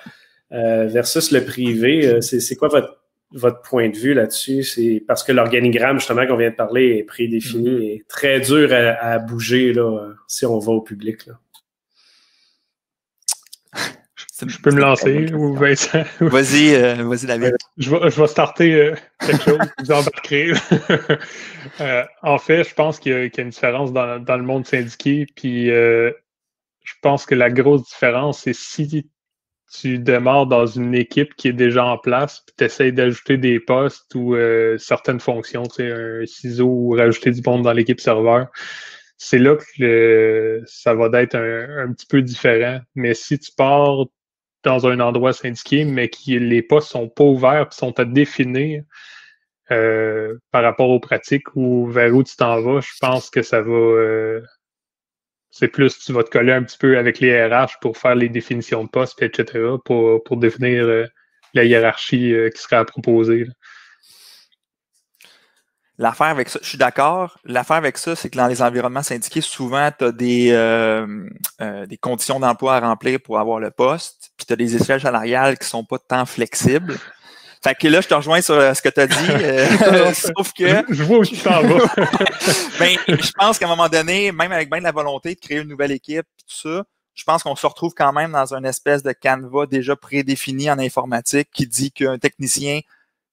Euh, versus le privé. Euh, c'est quoi votre, votre point de vue là-dessus? C'est parce que l'organigramme, justement, qu'on vient de parler, est prédéfini mm-hmm. et très dur à, bouger là, si on va au public. Là. Je peux me lancer ou Vincent? Vas-y, euh, vas-y David. je, vais, je vais starter quelque chose, vous embarquerez. en fait, je pense qu'il y, y, a une différence dans, dans le monde syndiqué, puis je pense que la grosse différence, c'est si tu démarres dans une équipe qui est déjà en place, puis tu essaies d'ajouter des postes ou euh, certaines fonctions, tu sais, un ciseau ou rajouter du monde dans l'équipe serveur, c'est là que ça va être un, petit peu différent. Mais si tu pars dans un endroit syndiqué, mais que les postes sont pas ouverts, puis sont à définir euh, par rapport aux pratiques ou vers où tu t'en vas, je pense que ça va euh, c'est plus tu vas te coller un petit peu avec les RH pour faire les définitions de poste, etc., pour, pour définir euh, la hiérarchie euh, qui sera à proposer. L'affaire avec ça, je suis d'accord. L'affaire avec ça, c'est que dans les environnements syndiqués, souvent, tu as des, euh, des conditions d'emploi à remplir pour avoir le poste, puis tu as des échelles salariales qui sont pas tant flexibles. Fait que là, je te rejoins sur euh, ce que tu as dit, sauf que... Je vois où tu t'en vas. ben, je pense qu'à un moment donné, même avec bien de la volonté de créer une nouvelle équipe, tout ça, je pense qu'on se retrouve quand même dans une espèce de canevas déjà prédéfini en informatique qui dit qu'un technicien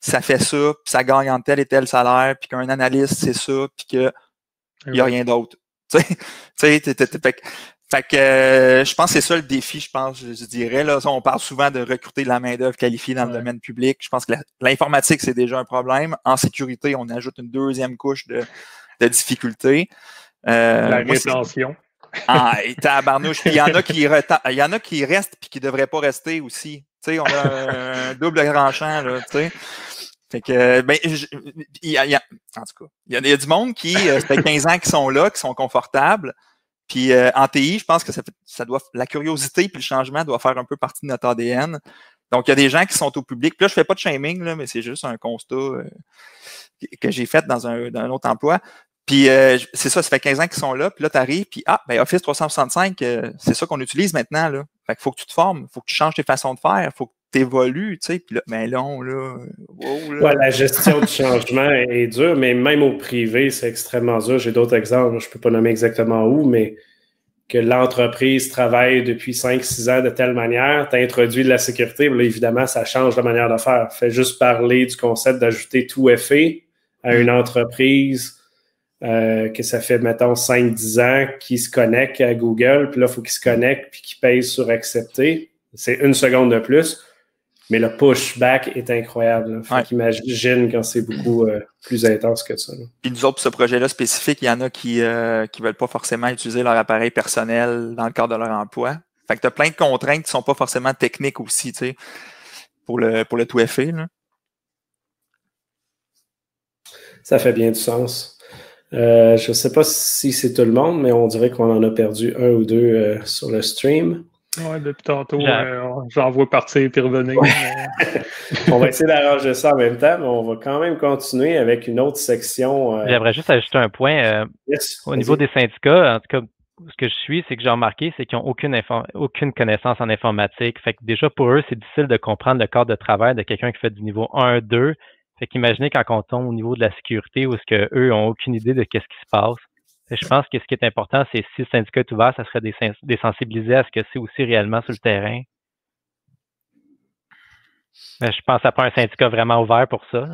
ça fait ça, puis ça gagne en tel et tel salaire, puis qu'un analyste, c'est ça, puis qu'il n'y a rien d'autre. Tu sais, fait que euh, je pense que c'est ça le défi, je pense, je, dirais. Là, on parle souvent de recruter de la main-d'œuvre qualifiée dans le domaine public. Je pense que l'informatique, c'est déjà un problème. En sécurité, on ajoute une deuxième couche de, de difficultés. Euh, la rétention. Ah, et tabarnouche. il y en a qui il y en a qui restent puis qui devraient pas rester aussi. Tu sais, on a un double tranchant, là, tu sais. Fait que, ben, il y, a, en tout cas, il y, a, du monde qui, euh, ça fait 15 ans qui sont là, qui sont confortables. Puis euh, en TI, je pense que ça, ça doit, la curiosité puis le changement doit faire un peu partie de notre ADN. Donc, il y a des gens qui sont au public. Puis là, je fais pas de shaming, là, mais c'est juste un constat euh, que j'ai fait dans un, dans un autre emploi. Puis c'est ça, ça fait 15 ans qu'ils sont là, puis là, tu arrives, puis ah, ben Office 365, c'est ça qu'on utilise maintenant. Là. Fait qu'il faut que tu te formes, faut que tu changes tes façons de faire, faut que t'évolues, tu sais, puis là, mais non, là, Ouais, la gestion du changement est dure, mais même au privé, c'est extrêmement dur. J'ai d'autres exemples, je ne peux pas nommer exactement où, mais que l'entreprise travaille depuis 5-6 ans de telle manière, tu as introduit de la sécurité, là, évidemment, ça change la manière de faire. Fais juste parler du concept d'ajouter tout effet à une entreprise euh, que ça fait, mettons, 5-10 ans qui se connecte à Google, puis là, il faut qu'il se connecte puis qu'il paye sur accepter. C'est une seconde de plus. Mais le pushback est incroyable. Faut qu'imagine quand c'est beaucoup euh, plus intense que ça. Puis nous autres, pour ce projet-là spécifique, il y en a qui ne euh, veulent pas forcément utiliser leur appareil personnel dans le cadre de leur emploi. Fait que tu as plein de contraintes qui ne sont pas forcément techniques aussi, tu sais, pour le, pour le tout effet. Ça fait bien du sens. Euh, je ne sais pas si c'est tout le monde, mais on dirait qu'on en a perdu un ou deux sur le stream. Oui, depuis tantôt, euh, j'en vois partir et revenir. on va essayer d'arranger ça en même temps, mais on va quand même continuer avec une autre section. Euh, J'aimerais juste ajouter un point. Euh, au niveau des syndicats, en tout cas, ce que je suis, c'est que j'ai remarqué, c'est qu'ils n'ont aucune, aucune connaissance en informatique. Fait que déjà, pour eux, c'est difficile de comprendre le cadre de travail de quelqu'un qui fait du niveau 1, 2. Fait qu'imaginez quand on tombe au niveau de la sécurité où est-ce qu'eux n'ont aucune idée de qu'est-ce qui se passe. Je pense que ce qui est important, c'est si le syndicat est ouvert, ça serait des, sensibiliser à ce que c'est aussi réellement sur le terrain. Mais je pense que ça prend un syndicat vraiment ouvert pour ça.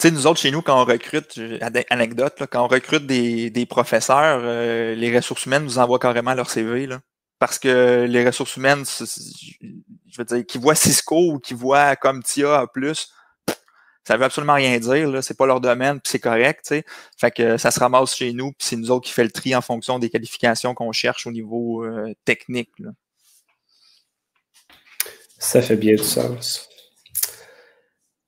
Sais, nous autres, chez nous, quand on recrute, anecdote, quand on recrute des, professeurs, euh, les ressources humaines nous envoient carrément leur CV. parce que les ressources humaines, je veux dire, qui voient Cisco ou qui voient comme TIA plus, ça veut absolument rien dire, là. C'est pas leur domaine, puis c'est correct, tu sais. Fait que ça se ramasse chez nous, puis c'est nous autres qui fait le tri en fonction des qualifications qu'on cherche au niveau euh, technique. Ça fait bien du sens.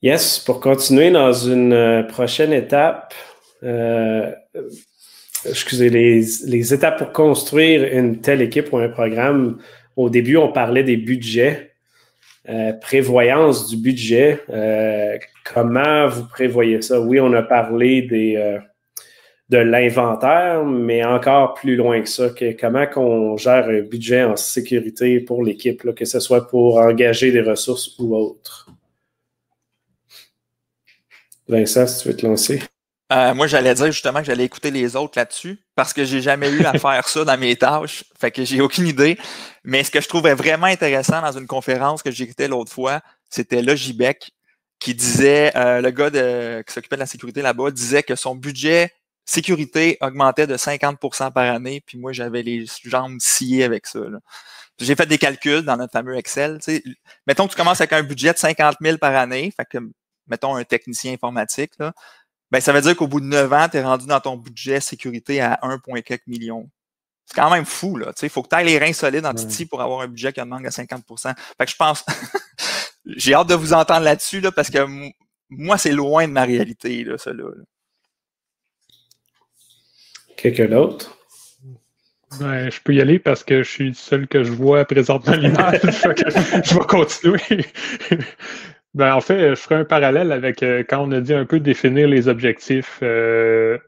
Yes, pour continuer dans une euh, prochaine étape, euh, excusez, les, les étapes pour construire une telle équipe ou un programme, au début, on parlait des budgets. Euh, prévoyance du budget, euh, comment vous prévoyez ça? Oui, on a parlé des, euh, de l'inventaire, mais encore plus loin que ça, comment qu'on gère un budget en sécurité pour l'équipe, que ce soit pour engager des ressources ou autre. Vincent, si tu veux te lancer. Moi, j'allais dire justement que j'allais écouter les autres là-dessus parce que j'ai jamais eu à faire ça dans mes tâches. Fait que j'ai aucune idée. Mais ce que je trouvais vraiment intéressant dans une conférence que j'écoutais l'autre fois, c'était Logibec qui disait, euh, le gars de, qui s'occupait de la sécurité là-bas disait que son budget sécurité augmentait de 50% par année, puis moi j'avais les jambes sciées avec ça. J'ai fait des calculs dans notre fameux Excel. Mettons que tu commences avec un budget de 50 000 par année, fait que mettons un technicien informatique, là, ben, ça veut dire qu'au bout de 9 ans, tu es rendu dans ton budget sécurité à 1,4 million. C'est quand même fou, là. Il faut que tu ailles les reins solides en Titi pour avoir un budget qui demande à 50 Fait que je pense. J'ai hâte de vous entendre là-dessus, là, parce que moi, c'est loin de ma réalité, là, ça, là. Quelqu'un d'autre? Ben, je peux y aller parce que je suis le seul que je vois présentement l'image. je vais continuer. Ben, en fait, je ferai un parallèle avec euh, quand on a dit un peu définir les objectifs. Euh,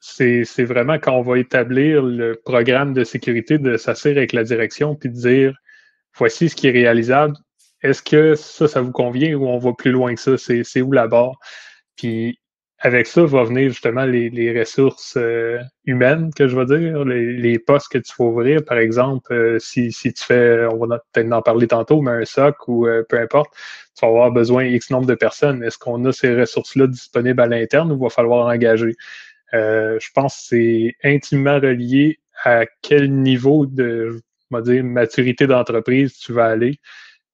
c'est vraiment quand on va établir le programme de sécurité, de s'asseoir avec la direction puis de dire voici ce qui est réalisable. Est-ce que ça, ça vous convient ou on va plus loin que ça? C'est où la barre? Puis avec ça va venir justement les, les ressources euh, humaines, que je veux dire, les, les, postes que tu vas ouvrir, par exemple, euh, si, si tu fais, on va peut-être en parler tantôt, mais un SOC ou euh, peu importe, tu vas avoir besoin X nombre de personnes. Est-ce qu'on a ces ressources-là disponibles à l'interne ou va falloir engager? je pense que c'est intimement relié à quel niveau de, dire, maturité d'entreprise tu vas aller.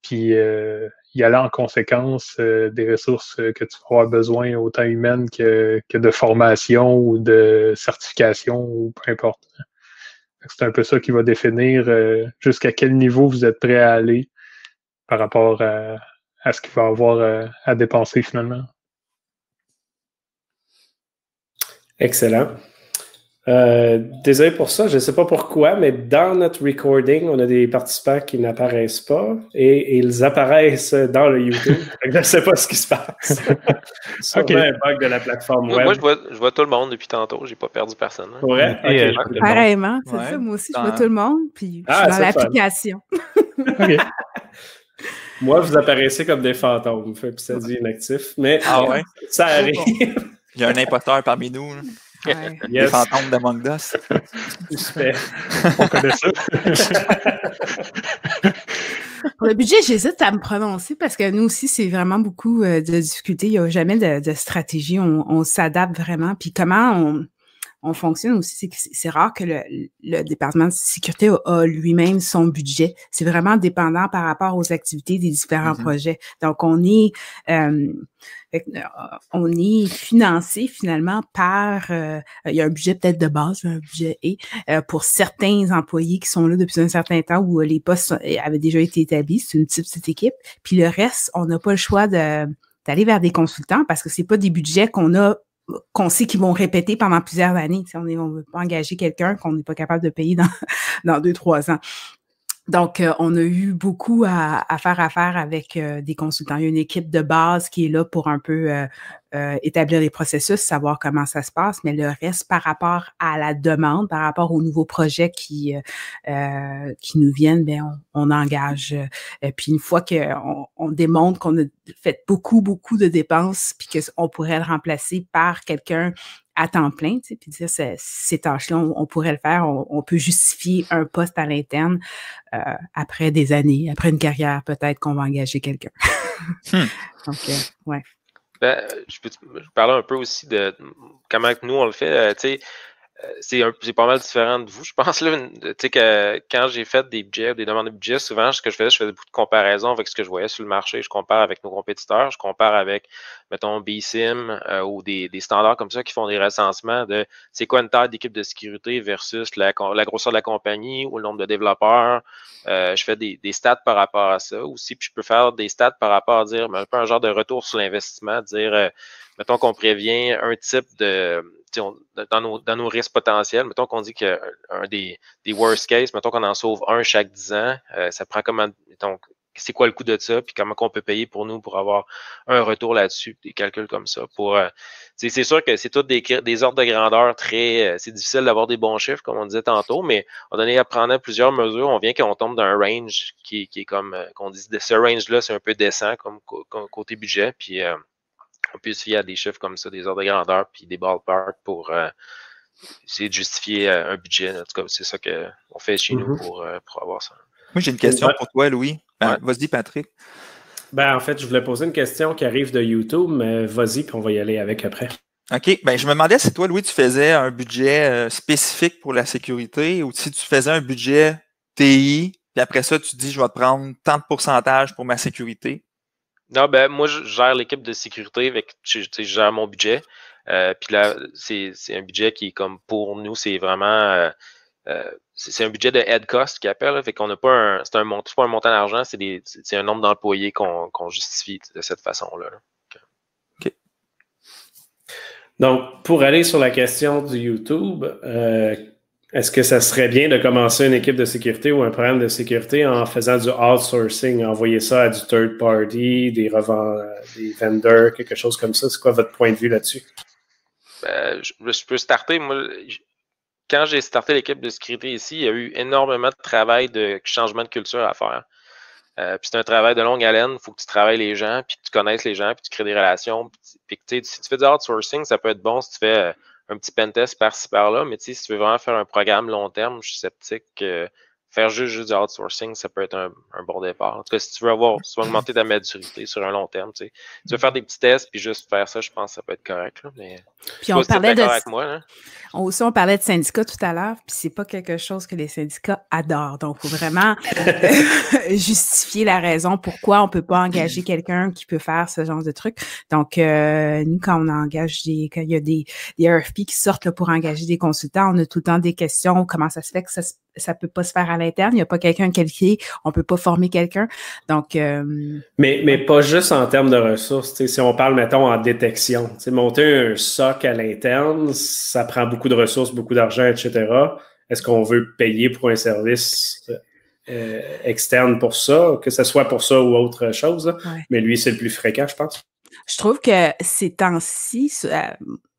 Puis y aller en conséquence euh, des ressources euh, que tu vas avoir besoin, autant humaines que, que de formation ou de certification ou peu importe. C'est un peu ça qui va définir euh, jusqu'à quel niveau vous êtes prêt à aller par rapport à, à ce qu'il va avoir à dépenser finalement. Excellent. Euh, désolé pour ça, je ne sais pas pourquoi, mais dans notre recording, on a des participants qui n'apparaissent pas et, ils apparaissent dans le YouTube. je ne sais pas ce qui se passe. C'est un bug de la plateforme web. Moi, je vois, je vois, tout le monde depuis tantôt. Je n'ai pas perdu personne. Ouais? Okay. Pareillement, c'est ça. Moi aussi, je vois tout le monde. Puis je suis ah, dans l'application. Moi, vous apparaissez comme des fantômes. Puis ça dit inactif. Mais ah ouais? ça arrive. Il y a un imposteur parmi nous. Les fantômes d'Among Us. On connaît ça. Pour le budget, j'hésite à me prononcer parce que nous aussi, c'est vraiment beaucoup euh, de discuter. Il n'y a jamais de, stratégie. On, s'adapte vraiment. Puis comment on, on fonctionne aussi, c'est c'est rare que le, le, département de sécurité a, lui-même son budget. C'est vraiment dépendant par rapport aux activités des différents projets. Donc, on est euh, euh, on est financé finalement par euh, il y a un budget peut-être de base, un budget et pour certains employés qui sont là depuis un certain temps où les postes avaient déjà été établis, c'est une petite équipe. Puis le reste, on n'a pas le choix de d'aller vers des consultants parce que c'est pas des budgets qu'on a qu'on sait qu'ils vont répéter pendant plusieurs années. on ne veut pas engager quelqu'un qu'on n'est pas capable de payer dans, dans deux, trois ans. Donc, euh, on a eu beaucoup à, faire affaire avec euh, des consultants. Il y a une équipe de base qui est là pour un peu euh, établir les processus, savoir comment ça se passe, mais le reste par rapport à la demande, par rapport aux nouveaux projets qui qui nous viennent, bien, on, engage. puis une fois qu'on on démontre qu'on a fait beaucoup, beaucoup de dépenses, puis qu'on pourrait le remplacer par quelqu'un à temps plein, tu sais, puis dire ces tâches-là, on, pourrait le faire, on, peut justifier un poste à l'interne euh, après des années, après une carrière, peut-être qu'on va engager quelqu'un. Hmm. Donc, euh, ouais. Ben, je peux parler un peu aussi de comment nous on le fait. Euh, tu sais, euh, c'est pas mal différent de vous. Je pense là, que quand j'ai fait des budgets, des demandes de budget, souvent ce que je faisais, je faisais beaucoup de comparaisons avec ce que je voyais sur le marché. Je compare avec nos compétiteurs, je compare avec, mettons, BSIM euh, ou des, standards comme ça qui font des recensements de c'est quoi une taille d'équipe de sécurité versus la, grosseur de la compagnie ou le nombre de développeurs. Euh, je fais des, stats par rapport à ça aussi. Puis je peux faire des stats par rapport à dire un peu un genre de retour sur l'investissement, dire mettons qu'on prévient un type de dans, nos, dans nos risques potentiels, mettons qu'on dit qu'un des, des worst cases, mettons qu'on en sauve un chaque 10 ans, euh, ça prend comment, mettons, c'est quoi le coût de ça, puis comment on peut payer pour nous pour avoir un retour là-dessus, des calculs comme ça. Pour, euh, c'est sûr que c'est tout des, des ordres de grandeur très, euh, c'est difficile d'avoir des bons chiffres, comme on disait tantôt, mais on donné à prendre plusieurs mesures, on vient qu'on tombe dans un range qui, qui est comme, qu'on dit, ce range-là, c'est un peu décent comme, côté budget, puis on peut se fier à des chiffres comme ça, des ordres de grandeur, puis des ballparks pour euh, essayer de justifier euh, un budget. En tout cas, c'est ça qu'on fait chez nous mm-hmm. euh, pour, avoir ça. Moi, j'ai une question pour toi, Louis. Ben, vas-y, Patrick. Ben, en fait, je voulais poser une question qui arrive de YouTube, mais vas-y, puis on va y aller avec après. OK. Ben, je me demandais si toi, Louis, tu faisais un budget spécifique pour la sécurité ou si tu faisais un budget TI, puis après ça, tu dis, je vais te prendre tant de pourcentage pour ma sécurité. Non, ben moi, je gère l'équipe de sécurité, avec, je, je, gère mon budget. Euh, puis là, c'est un budget qui, comme pour nous, c'est vraiment. Euh, euh, c'est un budget de head cost qui appelle. fait qu'on n'a pas un. C'est un, pas un montant d'argent, c'est un nombre d'employés qu'on justifie de cette façon-là. OK. Donc, pour aller sur la question du YouTube, est-ce que ça serait bien de commencer une équipe de sécurité ou un programme de sécurité en faisant du outsourcing, envoyer ça à du third party, des revendeurs, des vendors, quelque chose comme ça? C'est quoi votre point de vue là-dessus? Ben, je, peux starter. Moi, quand j'ai starté l'équipe de sécurité ici, il y a eu énormément de travail de changement de culture à faire. Euh, puis c'est un travail de longue haleine. Il faut que tu travailles les gens, puis que tu connaisses les gens, puis tu crées des relations. Puis, si tu fais du outsourcing, ça peut être bon si tu fais euh, un petit pentest par-ci par-là. Mais si tu veux vraiment faire un programme long terme, je suis sceptique que faire juste, juste du outsourcing, ça peut être un, bon départ. En tout cas, si tu veux avoir, si augmenter ta maturité sur un long terme, tu, sais, tu veux faire des petits tests puis juste faire ça, je pense que ça peut être correct. Là, mais puis on parlait de. Avec moi, On, aussi, on parlait de syndicats tout à l'heure, puis c'est pas quelque chose que les syndicats adorent. Donc, il faut vraiment justifier la raison pourquoi on peut pas engager quelqu'un qui peut faire ce genre de truc. Donc, euh, nous, quand on engage des, quand il y a des, des RFP qui sortent là, pour engager des consultants, on a tout le temps des questions. Comment ça se fait que ça ça peut pas se faire à l'interne. Il n'y a pas quelqu'un qualifié. On peut pas former quelqu'un. Donc. Euh, mais, mais pas juste en termes de ressources. Si on parle, mettons, en détection. Monter un SOC à l'interne, ça prend beaucoup de ressources, beaucoup d'argent, etc. Est-ce qu'on veut payer pour un service euh, externe pour ça, que ce soit pour ça ou autre chose? Mais lui, c'est le plus fréquent, je pense. Je trouve que ces temps-ci, euh,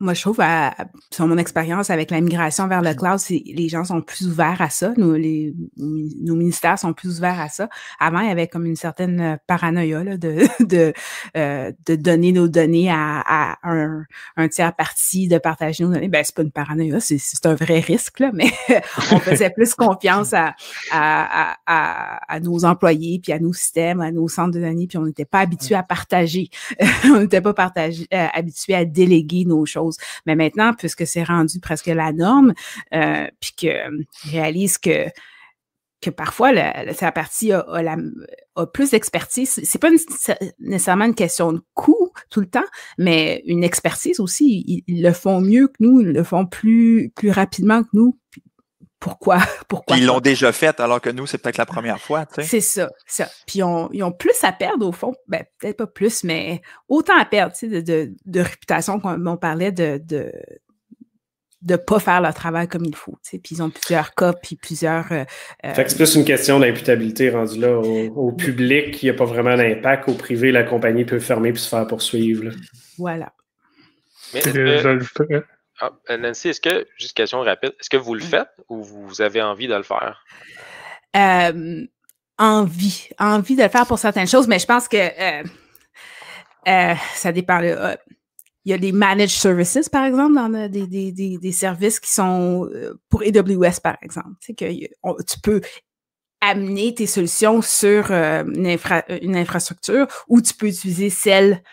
moi, je trouve, à, sur mon expérience avec la migration vers le mmh. cloud, les gens sont plus ouverts à ça. Nous, les, nos ministères sont plus ouverts à ça. Avant, il y avait comme une certaine euh, paranoïa là, de, de, euh, de donner nos données à, à un, un, tiers parti, de partager nos données. Ben, c'est pas une paranoïa, c'est, un vrai risque, là, mais on faisait plus confiance à, à, à, à, nos employés, puis à nos systèmes, à nos centres de données, puis on n'était pas habitué à partager. on n'était pas partagé, euh, habitué à déléguer nos choses mais maintenant, puisque c'est rendu presque la norme, euh, puis que euh, réalise que que parfois la, la partie a, plus d'expertise. C'est pas nécessairement une question de coût tout le temps, mais une expertise aussi. Ils, le font mieux que nous, ils le font plus plus rapidement que nous pourquoi, pourquoi. ils l'ont déjà fait alors que nous, c'est peut-être la première fois. C'est ça, ça. Puis ils ont, plus à perdre au fond, ben, peut-être pas plus, mais autant à perdre, tu sais, de, de, réputation, comme on parlait de, de de pas faire leur travail comme il faut. Tu sais. Puis ils ont plusieurs cas, puis plusieurs. Euh, euh, fait que c'est plus une question d'imputabilité rendue là. Au, public, il n'y a pas vraiment d'impact. Au privé, la compagnie peut fermer puis se faire poursuivre. Voilà. Mais, ah, euh, Nancy, est-ce que, juste question rapide, est-ce que vous le faites ou vous avez envie de le faire? Euh, envie. Envie de le faire pour certaines choses, mais je pense que euh, ça dépend. il y a des managed services, par exemple, dans des, des, des, services qui sont pour AWS, par exemple. Tu, que tu peux amener tes solutions sur une, une, infrastructure ou tu peux utiliser celle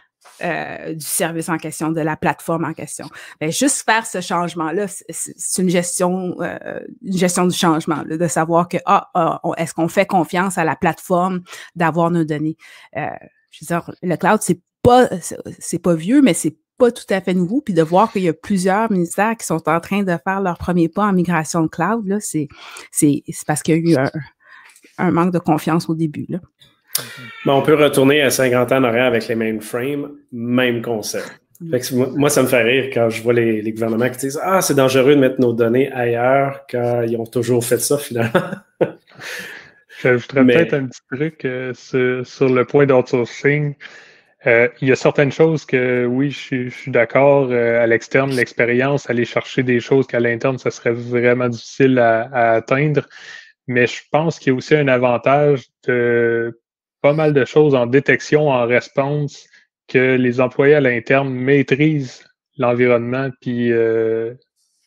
euh, du service en question, de la plateforme en question. Mais juste faire ce changement-là, c'est une gestion, euh, une gestion du changement, de savoir que ah, ah est-ce qu'on fait confiance à la plateforme d'avoir nos données? Euh, je veux dire, le cloud, c'est pas, c'est pas vieux, mais c'est pas tout à fait nouveau. Puis de voir qu'il y a plusieurs ministères qui sont en train de faire leur premier pas en migration de cloud, là, c'est, c'est, parce qu'il y a eu un, un manque de confiance au début. Là. Ben, on peut retourner à 50 ans en arrière avec les mainframes, même concept. moi, ça me fait rire quand je vois les, gouvernements qui disent Ah, c'est dangereux de mettre nos données ailleurs quand ils ont toujours fait ça finalement. J'ajouterais peut-être un petit truc euh, sur, le point d'outsourcing. Euh, il y a certaines choses que oui, je, suis d'accord. Euh, à l'externe, l'expérience, aller chercher des choses qu'à l'interne, ça serait vraiment difficile à atteindre. Mais je pense qu'il y a aussi un avantage de pas mal de choses en détection, en réponse, que les employés à l'interne maîtrisent l'environnement puis euh,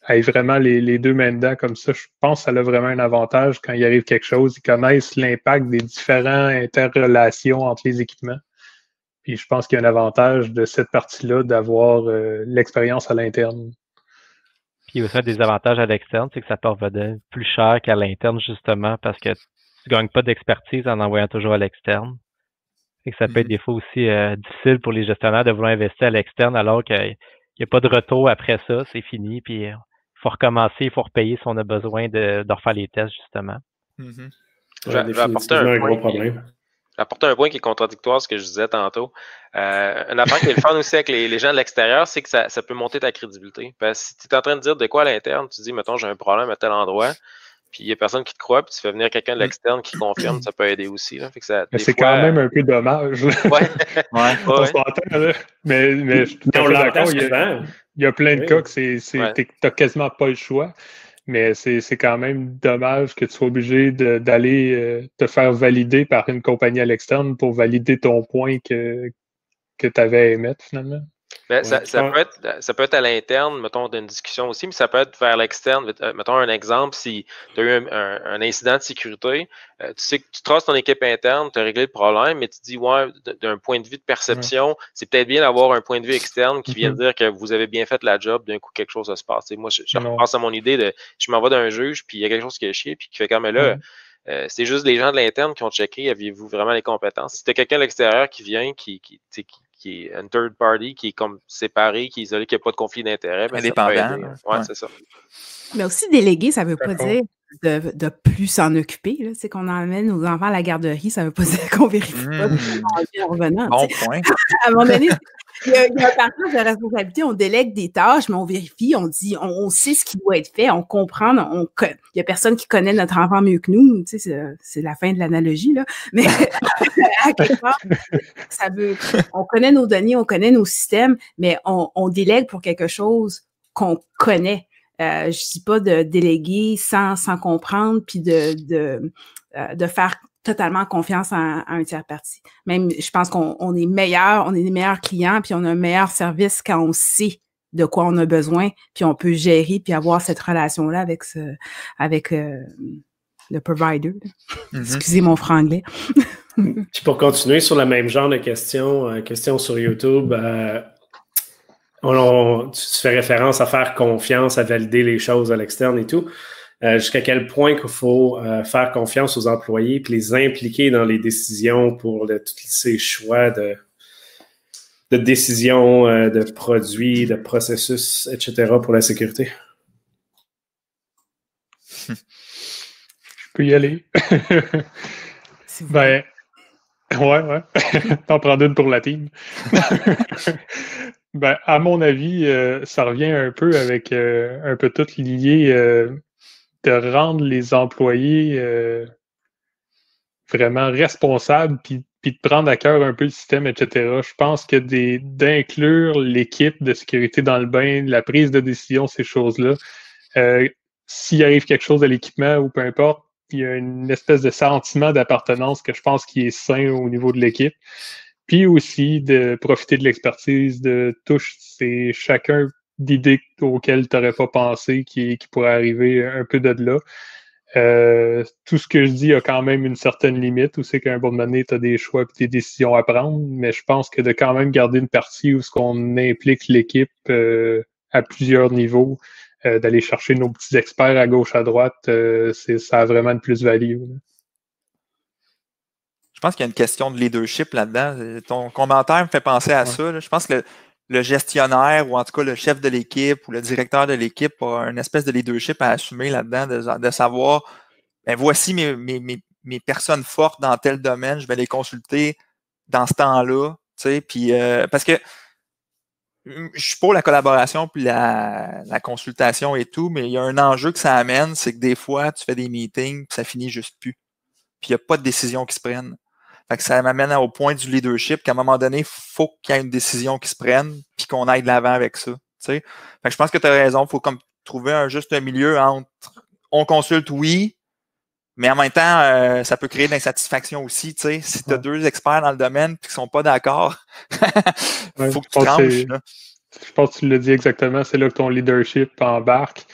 aient vraiment les, deux mains dedans comme ça. Je pense que ça a vraiment un avantage quand il arrive quelque chose. Ils connaissent l'impact des différentes interrelations entre les équipements. Puis je pense qu'il y a un avantage de cette partie-là d'avoir euh, l'expérience à l'interne. Puis il y a aussi des avantages à l'externe, c'est que ça peut plus cher qu'à l'interne, justement, parce que tu gagnes pas d'expertise en envoyant toujours à l'externe. Et ça peut être mm-hmm. des fois aussi euh, difficile pour les gestionnaires de vouloir investir à l'externe alors qu'il n'y a pas de retour après ça, c'est fini, puis il faut recommencer, il faut repayer si on a besoin de, de refaire les tests, justement. Mm-hmm. apporter un, gros problème. apporter un point qui est contradictoire à ce que je disais tantôt. Euh, une affaire qui est le fun aussi avec les, gens de l'extérieur, c'est que ça, peut monter ta crédibilité. Parce que si tu es en train de dire de quoi à l'interne, tu dis, mettons, j'ai un problème à tel endroit, puis il n'y a personne qui te croit, puis tu fais venir quelqu'un de l'externe qui confirme, ça peut aider aussi. Là. mais c'est quand même un peu dommage. Ouais. ouais. On s'entend, Mais, mais je suis d'accord. Il, y a plein de cas que tu n'as quasiment pas le choix. Mais c'est quand même dommage que tu sois obligé d'aller euh, te faire valider par une compagnie à l'externe pour valider ton point que, que tu avais à émettre finalement. Ben, ça, peut être, ça peut être à l'interne, mettons, d'une discussion aussi, mais ça peut être vers l'externe. Euh, mettons un exemple, si tu as eu un, incident de sécurité, euh, tu sais que tu traces ton équipe interne, tu as réglé le problème, mais tu dis, ouais, d'un point de vue de perception, c'est peut-être bien d'avoir un point de vue externe qui vient dire que vous avez bien fait la job, d'un coup, quelque chose se passe. moi, je, pense à mon idée de, je m'envoie d'un juge, puis il y a quelque chose qui est chier, puis qui fait comme, là, euh, c'est juste les gens de l'interne qui ont checké, aviez-vous vraiment les compétences? Si tu as quelqu'un à l'extérieur qui vient, qui, qui, qui, qui est un third party, qui est comme séparé, qui est isolé, qui n'a pas de conflit d'intérêt. Ben, Indépendant. Oui, c'est ça. Mais aussi déléguer, ça ne veut pas dire de, de plus s'en occuper. C'est qu'on emmène nos enfants à la garderie, ça ne veut pas dire qu'on vérifie pas mmh. en revenant. Bon point. à un moment donné, il y, a, un partage de responsabilité, on délègue des tâches, mais on vérifie, on dit, on, sait ce qui doit être fait, on comprend, on, il n'y a personne qui connaît notre enfant mieux que nous, tu sais, c'est la fin de l'analogie, là, mais à quelque part, ça veut, on connaît nos données, on connaît nos systèmes, mais on, délègue pour quelque chose qu'on connaît. Euh, je dis pas de déléguer sans, sans comprendre, puis de, de, euh, de faire totalement confiance à, un tiers parti. Même, je pense qu'on est meilleur, on est les meilleurs clients, puis on a un meilleur service quand on sait de quoi on a besoin, puis on peut gérer, puis avoir cette relation-là avec ce, avec euh, le provider. Mm-hmm. Excusez mon franglais. puis pour continuer sur le même genre de questions, euh, questions sur YouTube, euh, on, tu fais référence à faire confiance, à valider les choses à l'externe et tout. Euh, jusqu'à quel point qu'il faut euh, faire confiance aux employés puis les impliquer dans les décisions pour tous ces choix de, de décisions, euh, de produits, de processus, etc. pour la sécurité? Je peux y aller. ben, ouais, ouais. T'en prends une pour la team. ben, à mon avis, ça revient un peu avec un peu tout lié de rendre les employés euh, vraiment responsables, puis de prendre à cœur un peu le système, etc. Je pense que d'inclure l'équipe de sécurité dans le bain, la prise de décision, ces choses-là, euh, s'il arrive quelque chose à l'équipement ou peu importe, il y a une espèce de sentiment d'appartenance que je pense qui est sain au niveau de l'équipe. Puis aussi de profiter de l'expertise de touche, c'est chacun d'idées auxquelles tu n'aurais pas pensé qui, qui pourraient arriver un peu de là. Euh, tout ce que je dis a quand même une certaine limite, où c'est qu'à un bon moment donné, tu as des choix et des décisions à prendre, mais je pense que de quand même garder une partie où ce qu'on implique l'équipe euh, à plusieurs niveaux, euh, d'aller chercher nos petits experts à gauche, à droite, c'est, ça a vraiment une plus-value. Je pense qu'il y a une question de leadership là-dedans. Ton commentaire me fait penser à ça. Je pense que le gestionnaire ou en tout cas le chef de l'équipe ou le directeur de l'équipe a une espèce de leadership à assumer là-dedans, de, savoir, ben voici mes, mes, mes, personnes fortes dans tel domaine, je vais les consulter dans ce temps-là, tu sais, puis euh, parce que je suis pour la collaboration puis la, la, consultation et tout, mais il y a un enjeu que ça amène, c'est que des fois, tu fais des meetings puis ça finit juste plus. Puis il n'y a pas de décision qui se prennent ça m'amène au point du leadership qu'à un moment donné, il faut qu'il y ait une décision qui se prenne puis qu'on aille de l'avant avec ça. je pense que tu as raison. Il faut comme trouver un juste milieu entre on consulte, oui, mais en même temps, euh, ça peut créer de l'insatisfaction aussi. Si tu as deux experts dans le domaine et qu'ils ne sont pas d'accord, il faut que tu tranches. Je pense que tu le dis exactement, c'est là que ton leadership embarque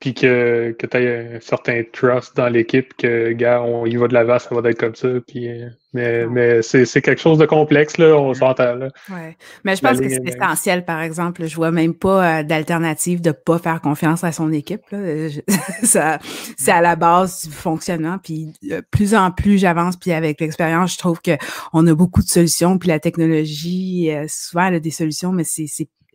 puis que, que tu aies un certain trust dans l'équipe, que, gars, on y va de l'avant, ça va être comme ça. Puis, euh, mais mais c'est, quelque chose de complexe, là, on s'entend. Là. Ouais. Mais je pense que c'est essentiel, par exemple. Je vois même pas euh, d'alternative de pas faire confiance à son équipe. Là. ça, c'est à la base du fonctionnement. Puis, plus en plus j'avance, puis avec l'expérience, je trouve qu'on a beaucoup de solutions. Puis la technologie, euh, souvent, elle a des solutions, mais c'est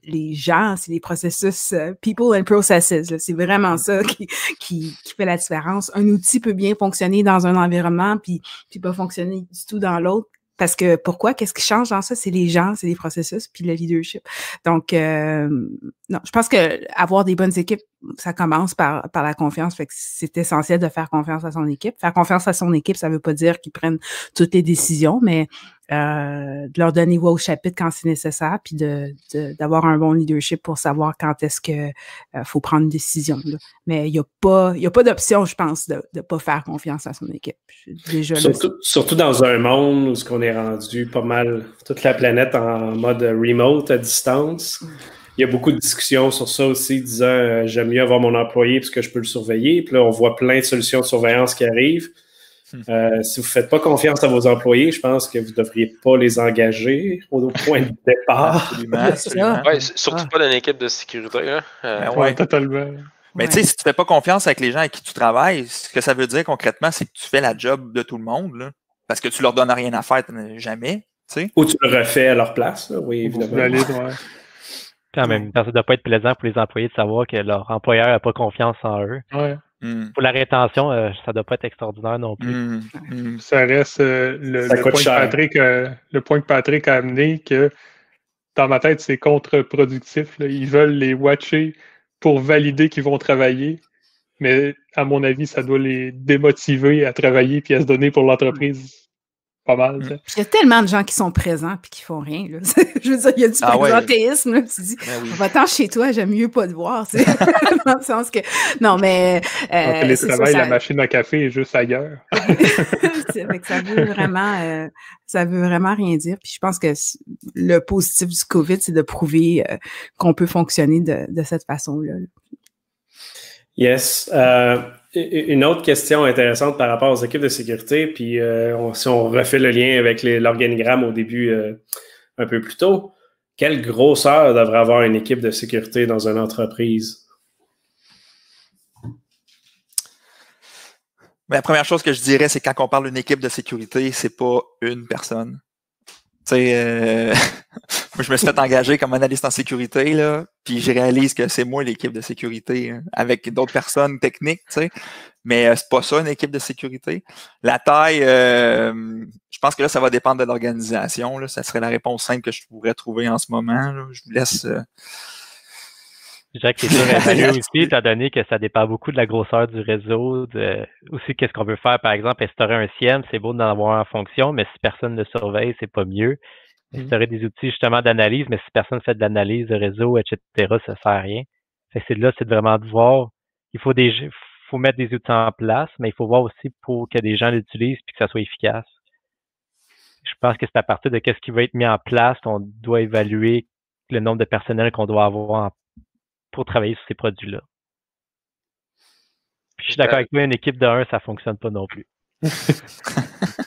les gens, c'est les processus euh, people and processes. C'est vraiment ça qui, qui, qui, fait la différence. Un outil peut bien fonctionner dans un environnement, puis, puis pas fonctionner du tout dans l'autre. Parce que pourquoi? Qu'est-ce qui change dans ça? C'est les gens, c'est les processus, puis le leadership. Donc, euh, non, je pense que avoir des bonnes équipes, ça commence par, par la confiance. Fait que c'est essentiel de faire confiance à son équipe. Faire confiance à son équipe, ça veut pas dire qu'ils prennent toutes les décisions, mais euh, de leur donner voix au chapitre quand c'est nécessaire, puis de, d'avoir un bon leadership pour savoir quand est-ce que euh, faut prendre une décision. Mais il n'y a pas, pas d'option, je pense, de ne pas faire confiance à son équipe. Déjà surtout, surtout, dans un monde où ce qu'on est rendu pas mal toute la planète en mode remote à distance. Il y a beaucoup de discussions sur ça aussi, disant euh, j'aime mieux avoir mon employé parce que je peux le surveiller. Puis là, on voit plein de solutions de surveillance qui arrivent. Euh, si vous ne faites pas confiance à vos employés, je pense que vous ne devriez pas les engager au point de départ. surtout pas dans une équipe de sécurité. Euh, ouais. totalement. Mais tu sais, si tu ne fais pas confiance avec les gens avec qui tu travailles, ce que ça veut dire concrètement, c'est que tu fais la job de tout le monde. parce que tu leur donnes rien à faire jamais. Ou tu le refais à leur place, oui, évidemment. Quand même, ça ne doit pas être plaisant pour les employés de savoir que leur employeur n'a pas confiance en eux. Ouais. Hmm. Pour la rétention, euh, ça ne doit pas être extraordinaire non plus. Hmm. Hmm. Ça reste euh, le, point que Patrick, le, point que Patrick, a amené que dans ma tête, c'est contre-productif. Ils veulent les watcher pour valider qu'ils vont travailler. Mais à mon avis, ça doit les démotiver à travailler et à se donner pour l'entreprise pas mal. Mm. Il y a tellement de gens qui sont présents et qui font rien. Là. je veux dire, il y a du ah présentéisme. Tu dis, ben va-t'en chez toi, j'aime mieux pas te voir. Dans le sens que. Non, mais. Euh, télétravail, la machine à café est juste ailleurs. ça veut vraiment. Euh, ça veut vraiment rien dire. Puis je pense que le positif du COVID, c'est de prouver euh, qu'on peut fonctionner de, de cette façon-là. Yes. Euh, une autre question intéressante par rapport aux équipes de sécurité, puis euh, si on refait le lien avec l'organigramme au début euh, un peu plus tôt, quelle grosseur devrait avoir une équipe de sécurité dans une entreprise? la première chose que je dirais, c'est quand on parle d'une équipe de sécurité, c'est pas une personne. Euh, je me suis fait engager comme analyste en sécurité, là, puis je réalise que c'est moi l'équipe de sécurité, hein, avec d'autres personnes techniques, tu sais. Mais euh, c'est pas ça, une équipe de sécurité. La taille, euh, je pense que là, ça va dépendre de l'organisation. Là. Ça serait la réponse simple que je pourrais trouver en ce moment. Je vous laisse. Jacques, c'est sûr aussi, étant donné que ça dépend beaucoup de la grosseur du réseau, de, aussi qu'est-ce qu'on veut faire, par exemple, instaurer un CIEM, c'est beau d'en avoir en fonction, mais si personne ne surveille, c'est pas mieux. Mm-hmm. Instaurer des outils justement d'analyse, mais si personne fait de l'analyse de réseau, etc., ça sert à rien. c'est là, c'est vraiment de voir, il faut des, faut mettre des outils en place, mais il faut voir aussi pour que des gens l'utilisent puis que ça soit efficace. Je pense que c'est à partir de qu'est-ce qui va être mis en place qu'on doit évaluer le nombre de personnel qu'on doit avoir en pour travailler sur ces produits-là. je suis d'accord avec toi, une équipe de 1, ça ne fonctionne pas non plus.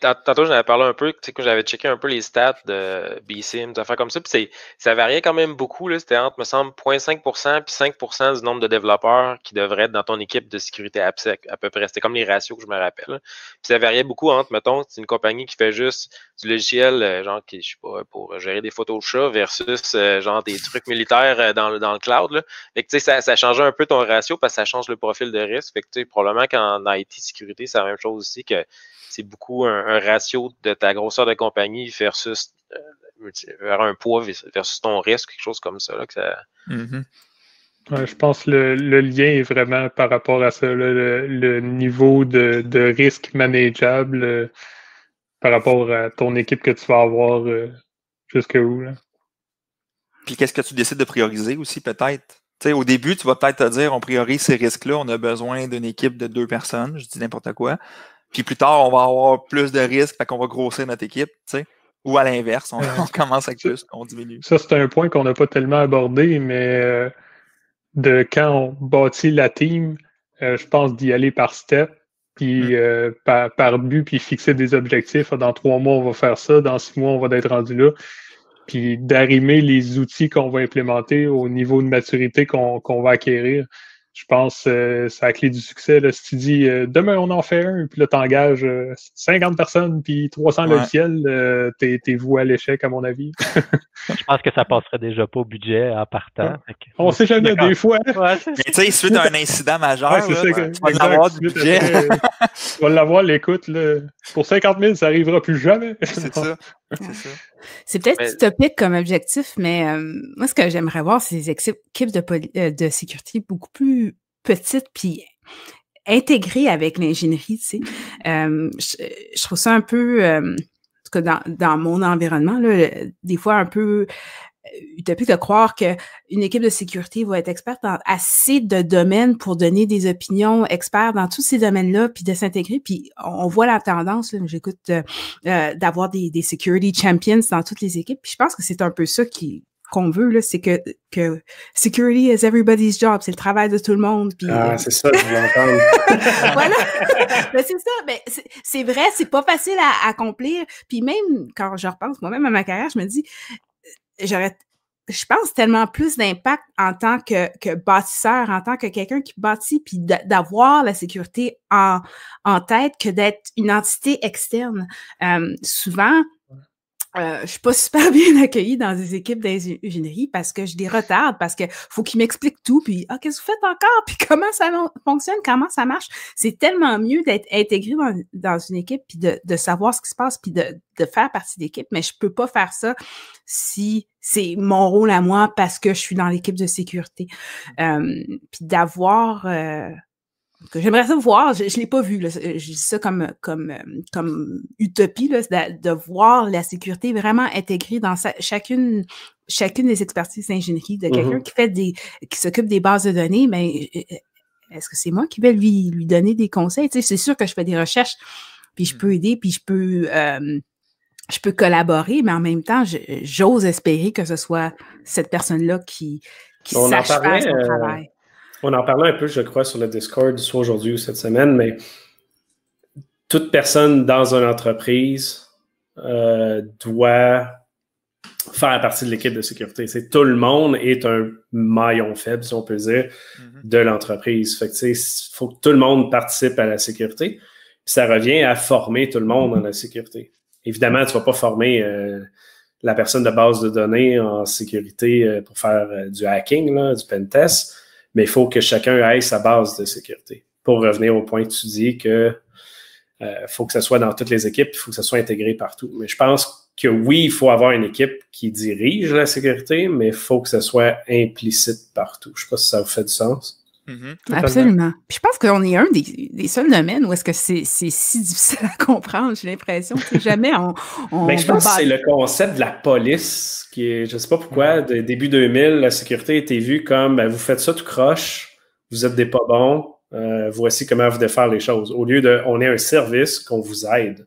Tantôt, j'en avais parlé un peu, tu sais, que j'avais checké un peu les stats de BSIM, des affaires comme ça, puis ça variait quand même beaucoup, là. C'était entre, me semble, 0.5% puis 5% du nombre de développeurs qui devraient être dans ton équipe de sécurité AppSec, à peu près. C'était comme les ratios que je me rappelle. Puis ça variait beaucoup entre, mettons, c'est une compagnie qui fait juste du logiciel, euh, genre, qui, je sais pas, pour gérer des photos de chat versus, euh, genre, des trucs militaires euh, dans, dans le cloud, là. Fait que, tu sais, ça, ça changeait un peu ton ratio parce que ça change le profil de risque. Fait que, tu sais, probablement qu'en IT sécurité, c'est la même chose aussi que c'est beaucoup un, ratio de ta grosseur de compagnie versus euh, un poids versus ton risque, quelque chose comme ça. Mm-hmm. je pense que le, lien est vraiment par rapport à ça, le, niveau de, risque manageable euh, par rapport à ton équipe que tu vas avoir euh, jusque où. Puis qu'est-ce que tu décides de prioriser aussi, peut-être? au début, tu vas peut-être te dire on priorise ces risques-là, on a besoin d'une équipe de deux personnes, je dis n'importe quoi. Puis plus tard, on va avoir plus de risques, fait qu'on va grossir notre équipe, tu sais. Ou à l'inverse, on, commence avec plus, on diminue. Ça, c'est un point qu'on n'a pas tellement abordé, mais euh, de quand on bâtit la team, euh, je pense d'y aller par step, puis mm. euh, par, par, but, puis fixer des objectifs. Dans trois mois, on va faire ça, dans six mois, on va être rendu là. Puis d'arrimer les outils qu'on va implémenter au niveau de maturité qu'on va acquérir. Je pense que c'est la clé du succès. Là, si tu dis demain on en fait un, puis là t'engages 50 personnes puis 300 logiciels, t'es, t'es voué à l'échec à mon avis. je pense que ça passerait déjà pas au budget en partant. On sait jamais des fois. Mais tu sais, suite à un incident majeur, là, ça, tu vas l'avoir du budget. tu vas l'avoir l'écoute. Pour 50 000, ça arrivera plus jamais. c'est ça. C'est peut-être utopique comme objectif, mais moi, ce que j'aimerais voir, c'est des équipes de, de sécurité beaucoup plus petites, puis intégrées avec l'ingénierie, tu sais. je, trouve ça un peu, en tout cas dans, dans mon environnement, là, des fois un peu utopique de croire qu'une équipe de sécurité va être experte dans assez de domaines pour donner des opinions experts dans tous ces domaines-là, puis de s'intégrer. Puis on voit la tendance, j'écoute, euh, euh, d'avoir des, des security champions dans toutes les équipes. Puis je pense que c'est un peu ça qui qu'on veut, là, c'est que, que security is everybody's job, c'est le travail de tout le monde. Ah, euh, c'est ça, je l'entends. voilà. Ben, c'est ça. Mais ben, c'est vrai, c'est pas facile à, à, accomplir. Puis même quand je repense moi-même à ma carrière, je me dis, j'aurais je pense tellement plus d'impact en tant que, que bâtisseur, en tant que quelqu'un qui bâtit, puis d'avoir la sécurité en, en tête que d'être une entité externe. Euh, souvent, euh, je suis pas super bien accueillie dans des équipes d'ingénierie parce que je les retarde, parce que faut qu'ils m'expliquent tout, puis ah, qu'est-ce que vous faites encore, puis comment ça fonctionne, comment ça marche? C'est tellement mieux d'être intégré dans, dans, une équipe, puis de, de, savoir ce qui se passe, puis de, de faire partie d'équipe, mais je peux pas faire ça si c'est mon rôle à moi parce que je suis dans l'équipe de sécurité. Euh, puis d'avoir euh, J'aimerais ça voir, je ne l'ai pas vu, là, je dis ça comme, comme, comme utopie, là, de, de, voir la sécurité vraiment intégrée dans sa, chacune, chacune des expertises d'ingénierie, de quelqu'un mm-hmm. qui fait des, qui s'occupe des bases de données, mais euh, euh, est-ce que c'est moi qui vais lui, lui donner des conseils? Tu sais, c'est sûr que je fais des recherches, puis je peux aider, puis je peux, euh, je peux collaborer, mais en même temps, j'ose espérer que ce soit cette personne-là qui, qui sache faire son travail. On en parlait un peu, je crois, sur le Discord, soit aujourd'hui ou cette semaine, mais toute personne dans une entreprise euh, doit faire partie de l'équipe de sécurité. C'est tout le monde est un maillon faible, si on peut dire, mm-hmm. de l'entreprise. Fait que, il faut que tout le monde participe à la sécurité. Puis ça revient à former tout le monde dans la sécurité. Évidemment, tu vas pas former euh, la personne de base de données en sécurité euh, pour faire du hacking, là, du pen test mais il faut que chacun aille sa base de sécurité. Pour revenir au point que tu dis que euh, faut que ce soit dans toutes les équipes, il faut que ce soit intégré partout. Mais je pense que oui, il faut avoir une équipe qui dirige la sécurité, mais il faut que ce soit implicite partout. Je ne sais pas si ça vous fait du sens. Mm-hmm. Absolument. Puis je pense qu'on est un des, seuls domaines où est-ce que c'est si difficile à comprendre, j'ai l'impression. que jamais on. on Mais ben, je pense que c'est le concept de la police qui est, je sais pas pourquoi, de début 2000, la sécurité était vue comme ben, vous faites ça tout croche, vous êtes des pas bons, euh, voici comment vous devez faire les choses. Au lieu de on est un service qu'on vous aide.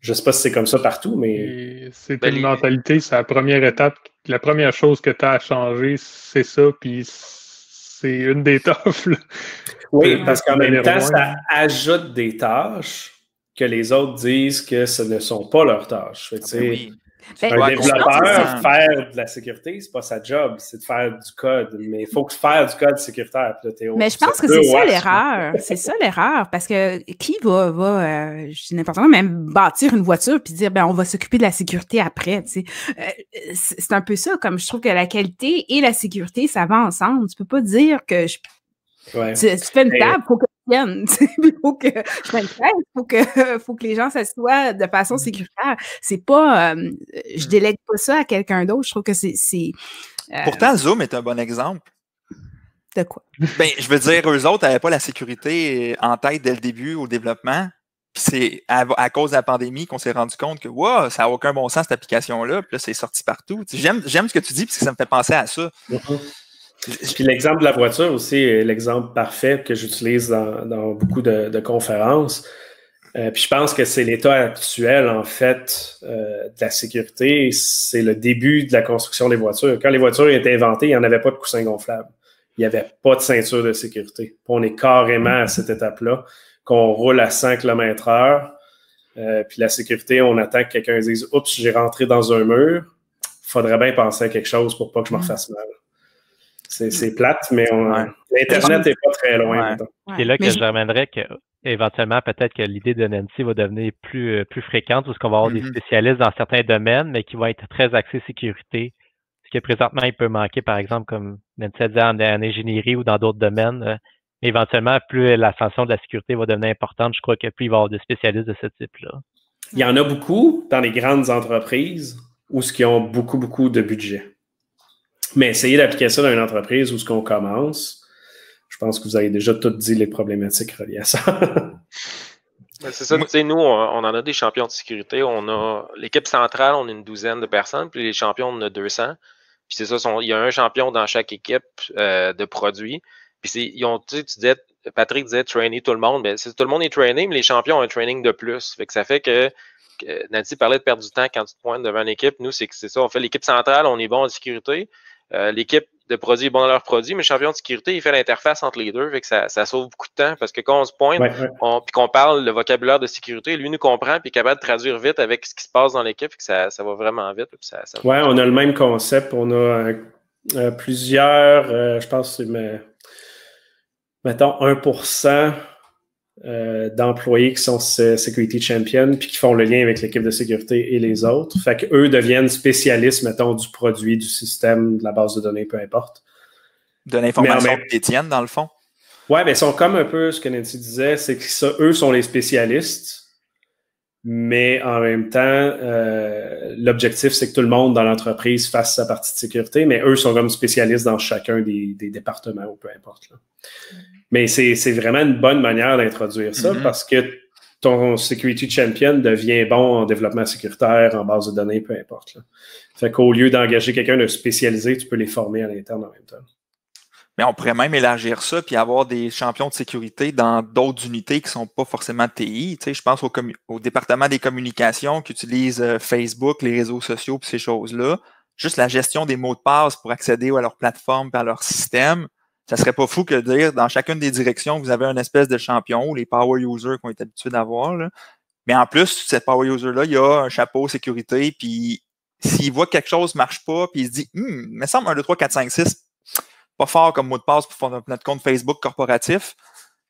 Je sais pas si c'est comme ça partout, mais. C'est ben, une mentalité, c'est la première étape. La première chose que tu as à changer, c'est ça, puis c'est une des tâches. Oui, parce qu'en même temps, ça ajoute des tâches que les autres disent que ce ne sont pas leurs tâches. Fait ah, ben, un développeur, faire de la sécurité, c'est pas sa job, c'est de faire du code. Mais il faut que faire du code sécuritaire. mais je pense que c'est ça l'erreur. C'est ça l'erreur. Parce que qui va, va euh, je n'importe quoi, même bâtir une voiture puis dire, ben, on va s'occuper de la sécurité après. Tu sais. Euh, c'est un peu ça. Comme je trouve que la qualité et la sécurité, ça va ensemble. Tu peux pas dire que je, tu, fais une table, pour que il faut que je faut que, faut que les gens s'assoient de façon sécuritaire. C'est pas, euh, je mmh. délègue pas ça à quelqu'un d'autre. Je trouve que c'est. Euh, Pourtant, Zoom est un bon exemple. De quoi? Ben, je veux dire, eux autres n'avaient pas la sécurité en tête dès le début au développement. Puis c'est à, cause de la pandémie qu'on s'est rendu compte que wow, ça n'a aucun bon sens cette application-là. Puis là, c'est sorti partout. J'aime ce que tu dis parce que ça me fait penser à ça. Mmh puis l'exemple de la voiture aussi est l'exemple parfait que j'utilise dans, beaucoup de, conférences. Euh, puis je pense que c'est l'état actuel, en fait, euh, de la sécurité. C'est le début de la construction des voitures. Quand les voitures étaient inventées, il n'y en avait pas de coussin gonflable. Il n'y avait pas de ceinture de sécurité. on est carrément à cette étape-là, qu'on roule à 100 km heure. Euh, puis la sécurité, on attend que quelqu'un dise « Oups, j'ai rentré dans un mur. » faudrait bien penser à quelque chose pour pas que je me refasse mal. C'est plate, mais l'Internet n'est pas très loin. C'est là que je ramènerais que éventuellement, peut-être que l'idée de Nancy va devenir plus, plus fréquente, parce qu'on va avoir des mm-hmm. spécialistes dans certains domaines, mais qui vont être très axés sécurité. Ce que présentement, il peut manquer, par exemple, comme Nancy a dit, en, ingénierie ou dans d'autres domaines. Euh, éventuellement, plus l'ascension de la sécurité va devenir importante, je crois que plus il va y avoir de spécialistes de ce type-là. Il y en a beaucoup dans les grandes entreprises où ce qui ont beaucoup, beaucoup de budget. Mais essayez d'appliquer ça dans une entreprise où ce qu'on commence, je pense que vous avez déjà tout dit les problématiques reliées à ça. C'est ça, tu sais, nous, on, en a des champions de sécurité. On a l'équipe centrale, on a une douzaine de personnes, puis les champions, on a 200. Puis c'est ça, il y a un champion dans chaque équipe euh, de produits. Puis ils ont, tu disais, Patrick disait trainer tout le monde, mais tout le monde est training, mais les champions ont un training de plus. Fait que ça fait que, Nancy parlait de perdre du temps quand tu te pointes devant une équipe. Nous, c'est que c'est ça. On fait l'équipe centrale, on est bon en sécurité. Euh, l'équipe de produits est bon dans leurs produits, mais le champion de sécurité, il fait l'interface entre les deux. Fait que ça, ça, sauve beaucoup de temps parce que quand on se pointe, puis qu'on parle le vocabulaire de sécurité, lui nous comprend puis est capable de traduire vite avec ce qui se passe dans l'équipe. Ça, ça va vraiment vite. ça, ouais, on a le même concept. On a euh, euh, plusieurs, je pense, mais mettons, 1% euh, d'employés qui sont Security Champion puis qui font le lien avec l'équipe de sécurité et les autres. Fait qu'eux deviennent spécialistes, mettons, du produit, du système, de la base de données, peu importe. De l'information même... détiennent, dans le fond? Ouais, mais ils sont comme un peu ce que Nancy disait, c'est que eux sont les spécialistes, mais en même temps, euh, l'objectif, c'est que tout le monde dans l'entreprise fasse sa partie de sécurité, mais eux sont comme spécialistes dans chacun des, départements ou peu importe. Là. Mais c'est vraiment une bonne manière d'introduire ça mm-hmm. parce que ton security champion devient bon en développement sécuritaire, en base de données, peu importe. Là. Fait qu'au lieu d'engager quelqu'un de spécialisé, tu peux les former à l'interne en même temps. Mais on pourrait même élargir ça puis avoir des champions de sécurité dans d'autres unités qui ne sont pas forcément TI. Tu sais, je pense au, au, département des communications qui utilise euh, Facebook, les réseaux sociaux et ces choses-là. Juste la gestion des mots de passe pour accéder à leur plateforme à leur système ça serait pas fou que de dire dans chacune des directions, vous avez une espèce de champion ou les power users qu'on est habitués d'avoir. Mais en plus, ce power user-là, il a un chapeau sécurité, puis s'il voit que quelque chose ne marche pas, puis il se dit Hum, il me semble 1, 2, 3, 4, 5, 6, pas fort comme mot de passe pour notre compte Facebook corporatif.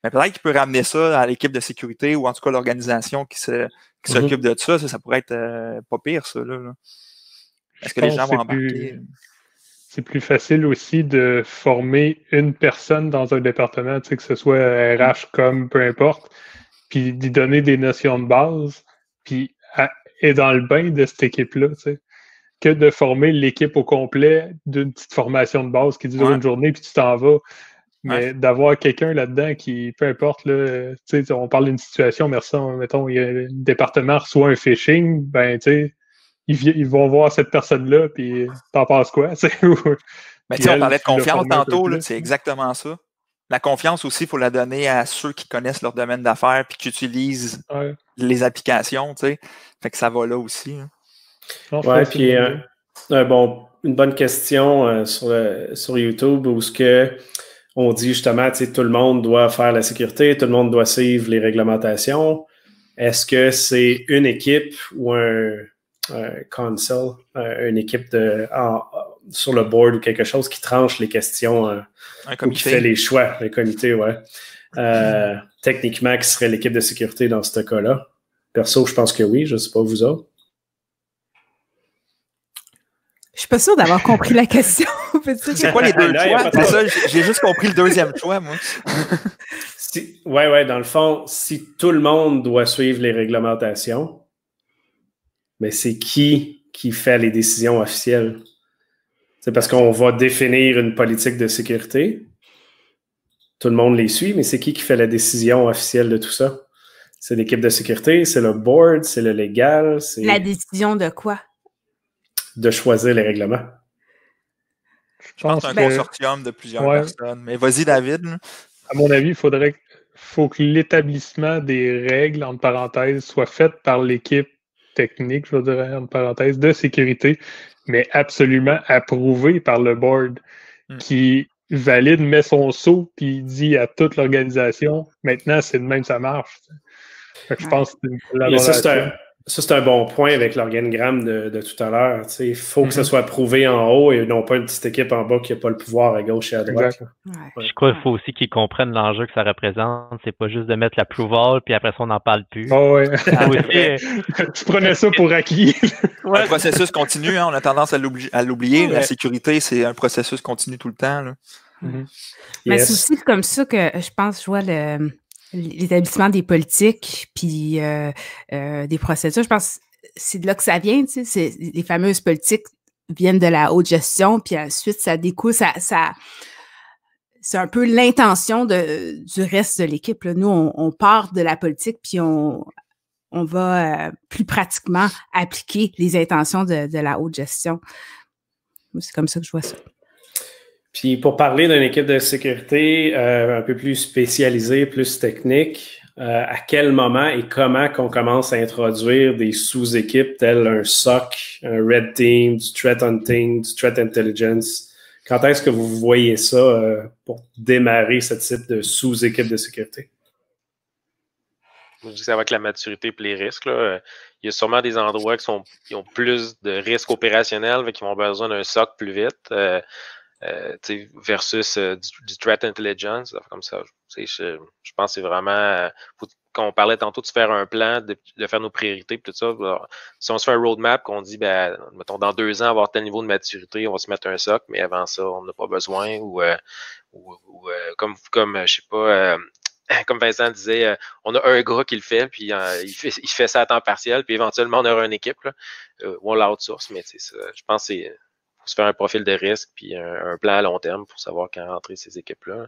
Mais peut-être qu'il peut ramener ça à l'équipe de sécurité ou en tout cas l'organisation qui mm-hmm. s'occupe de ça. ça. pourrait être euh, pas pire, ça. Là, Est-ce que les gens vont embarquer? C'est plus facile aussi de former une personne dans un département, que ce soit RH comme peu importe, puis d'y donner des notions de base, puis et dans le bain de cette équipe-là, que de former l'équipe au complet d'une petite formation de base qui dure une journée, puis tu t'en vas. Mais d'avoir quelqu'un là-dedans qui, peu importe, là, on parle d'une situation, merci, mettons, il y a, un département reçoit un phishing, ben, tu sais, ils, vont voir cette personne-là, puis t'en penses quoi? Mais tu on parlait de confiance tantôt, c'est exactement ça. La confiance aussi, il faut la donner à ceux qui connaissent leur domaine d'affaires puis qui utilisent les applications, tu sais. Fait que ça va là aussi. Hein. ouais, puis euh, bon, une bonne question euh, sur, sur YouTube où ce que on dit justement, tu sais, tout le monde doit faire la sécurité, tout le monde doit suivre les réglementations. Est-ce que c'est une équipe ou un, un console, une équipe de, sur le board ou quelque chose qui tranche les questions euh, ou qui fait les choix, un comité, ouais. Euh, techniquement, qui serait l'équipe de sécurité dans ce cas-là? Perso, je pense que oui, je ne sais pas vous autres. Je suis pas sûre d'avoir compris la question. C'est quoi les deux choix? J'ai juste compris le deuxième choix, moi. si, ouais, ouais, dans le fond, si tout le monde doit suivre les réglementations, mais c'est qui qui fait les décisions officielles? C'est parce qu'on va définir une politique de sécurité. Tout le monde les suit, mais c'est qui qui fait la décision officielle de tout ça? C'est l'équipe de sécurité, c'est le board, c'est le légal. c'est La décision de quoi? De choisir les règlements. Je pense un consortium de plusieurs personnes. Mais vas-y, David. À mon avis, il faudrait faut que l'établissement des règles, entre parenthèses, soit fait par l'équipe technique, je dirais, en parenthèse, de sécurité, mais absolument approuvé par le board hmm. qui valide, met son saut, puis dit à toute l'organisation, maintenant, c'est de même, ça marche. je pense que c'est une collaboration. Ça, c'est un bon point avec l'organigramme de, tout à l'heure. Il faut que ça mm-hmm. soit prouvé en haut et non pas une petite équipe en bas qui n'a pas le pouvoir à gauche et à droite. Je crois qu'il faut aussi qu'ils comprennent l'enjeu que ça représente. C'est pas juste de mettre l'approval puis après ça, on n'en parle plus. Oh ouais. tu prenais ça pour acquis. Le processus continue, hein. on a tendance à l'oublier. La sécurité, c'est un processus continu tout le temps. Mm-hmm. Mais c'est aussi comme ça que je pense, je vois le l'établissement des politiques puis euh, euh, des procédures. Je pense c'est de là que ça vient, tu sais, les fameuses politiques viennent de la haute gestion, puis ensuite ça découle, ça, ça c'est un peu l'intention de, du reste de l'équipe. Nous, on, part de la politique, puis on, on va euh, plus pratiquement appliquer les intentions de, de la haute gestion. C'est comme ça que je vois ça. Puis pour parler d'une équipe de sécurité euh, un peu plus spécialisée, plus technique, euh, à quel moment et comment qu'on commence à introduire des sous-équipes telles un SOC, un Red Team, du Threat Hunting, du Threat Intelligence? Quand est-ce que vous voyez ça euh, pour démarrer ce type de sous-équipe de sécurité? Je dis avec la maturité et les risques. Là, il y a sûrement des endroits qui, sont, qui ont plus de risques opérationnels, qui vont besoin d'un SOC plus vite. Euh, versus euh, du, threat intelligence, comme ça. Je, je, pense que c'est vraiment, euh, quand on parlait tantôt de faire un plan, de, faire nos priorités, tout ça, si on se fait un roadmap, qu'on dit, ben, mettons, dans deux ans, avoir tel niveau de maturité, on va se mettre un soc, mais avant ça, on n'a pas besoin, ou, ou, comme, comme je sais pas, comme Vincent disait, on a un gars qui le fait, puis il, fait, il fait ça à temps partiel, puis éventuellement, on aura une équipe, là, ou on l'outsource, mais je pense que c'est se faire un profil de risque puis un, plan à long terme pour savoir quand rentrer ces équipes-là.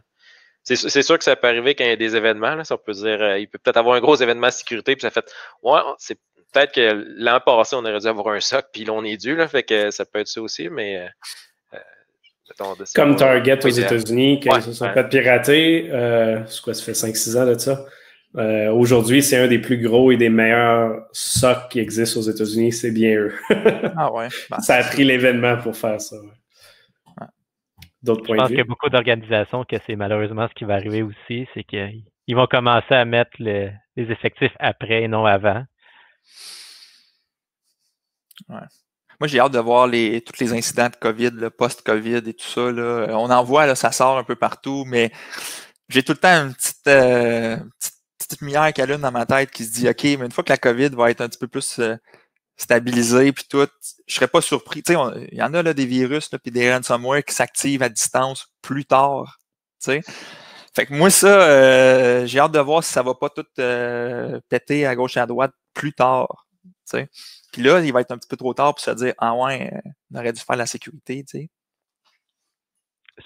C'est sûr que ça peut arriver quand il y a des événements. Là, ça peut dire, euh, il peut peut-être avoir un gros événement de sécurité, puis ça fait, ouais, c'est peut-être que l'an passé, on aurait dû avoir un SOC, puis là, on est dû, là, fait que ça peut être ça aussi, mais. Euh, euh, Comme Target aux États-Unis, qui se sont fait pirater, c'est quoi, ça fait 5-6 ans de ça? Euh, aujourd'hui, c'est un des plus gros et des meilleurs SOC qui existent aux États-Unis, c'est bien eux. ah ouais. Ben, ça a pris l'événement pour faire ça. D'autres points de vue? Je pense qu'il y a beaucoup d'organisations que c'est malheureusement ce qui va arriver aussi, c'est qu'ils vont commencer à mettre les effectifs après et non avant. Ouais. Moi, j'ai hâte de voir les, tous les incidents de COVID, le post-COVID et tout ça. Là. On en voit, là, ça sort un peu partout, mais j'ai tout le temps une petite, euh, petite petite lumière qu'elle a dans ma tête qui se dit OK, mais une fois que la COVID va être un petit peu plus euh, stabilisée, puis tout, je serais pas surpris. Tu sais, il y en a là, des virus, puis des ransomware qui s'activent à distance plus tard. Tu sais. Fait que moi, ça, euh, j'ai hâte de voir si ça va pas tout euh, péter à gauche et à droite plus tard. Tu sais. Puis là, il va être un petit peu trop tard pour se dire Ah ouais, on aurait dû faire la sécurité, tu sais.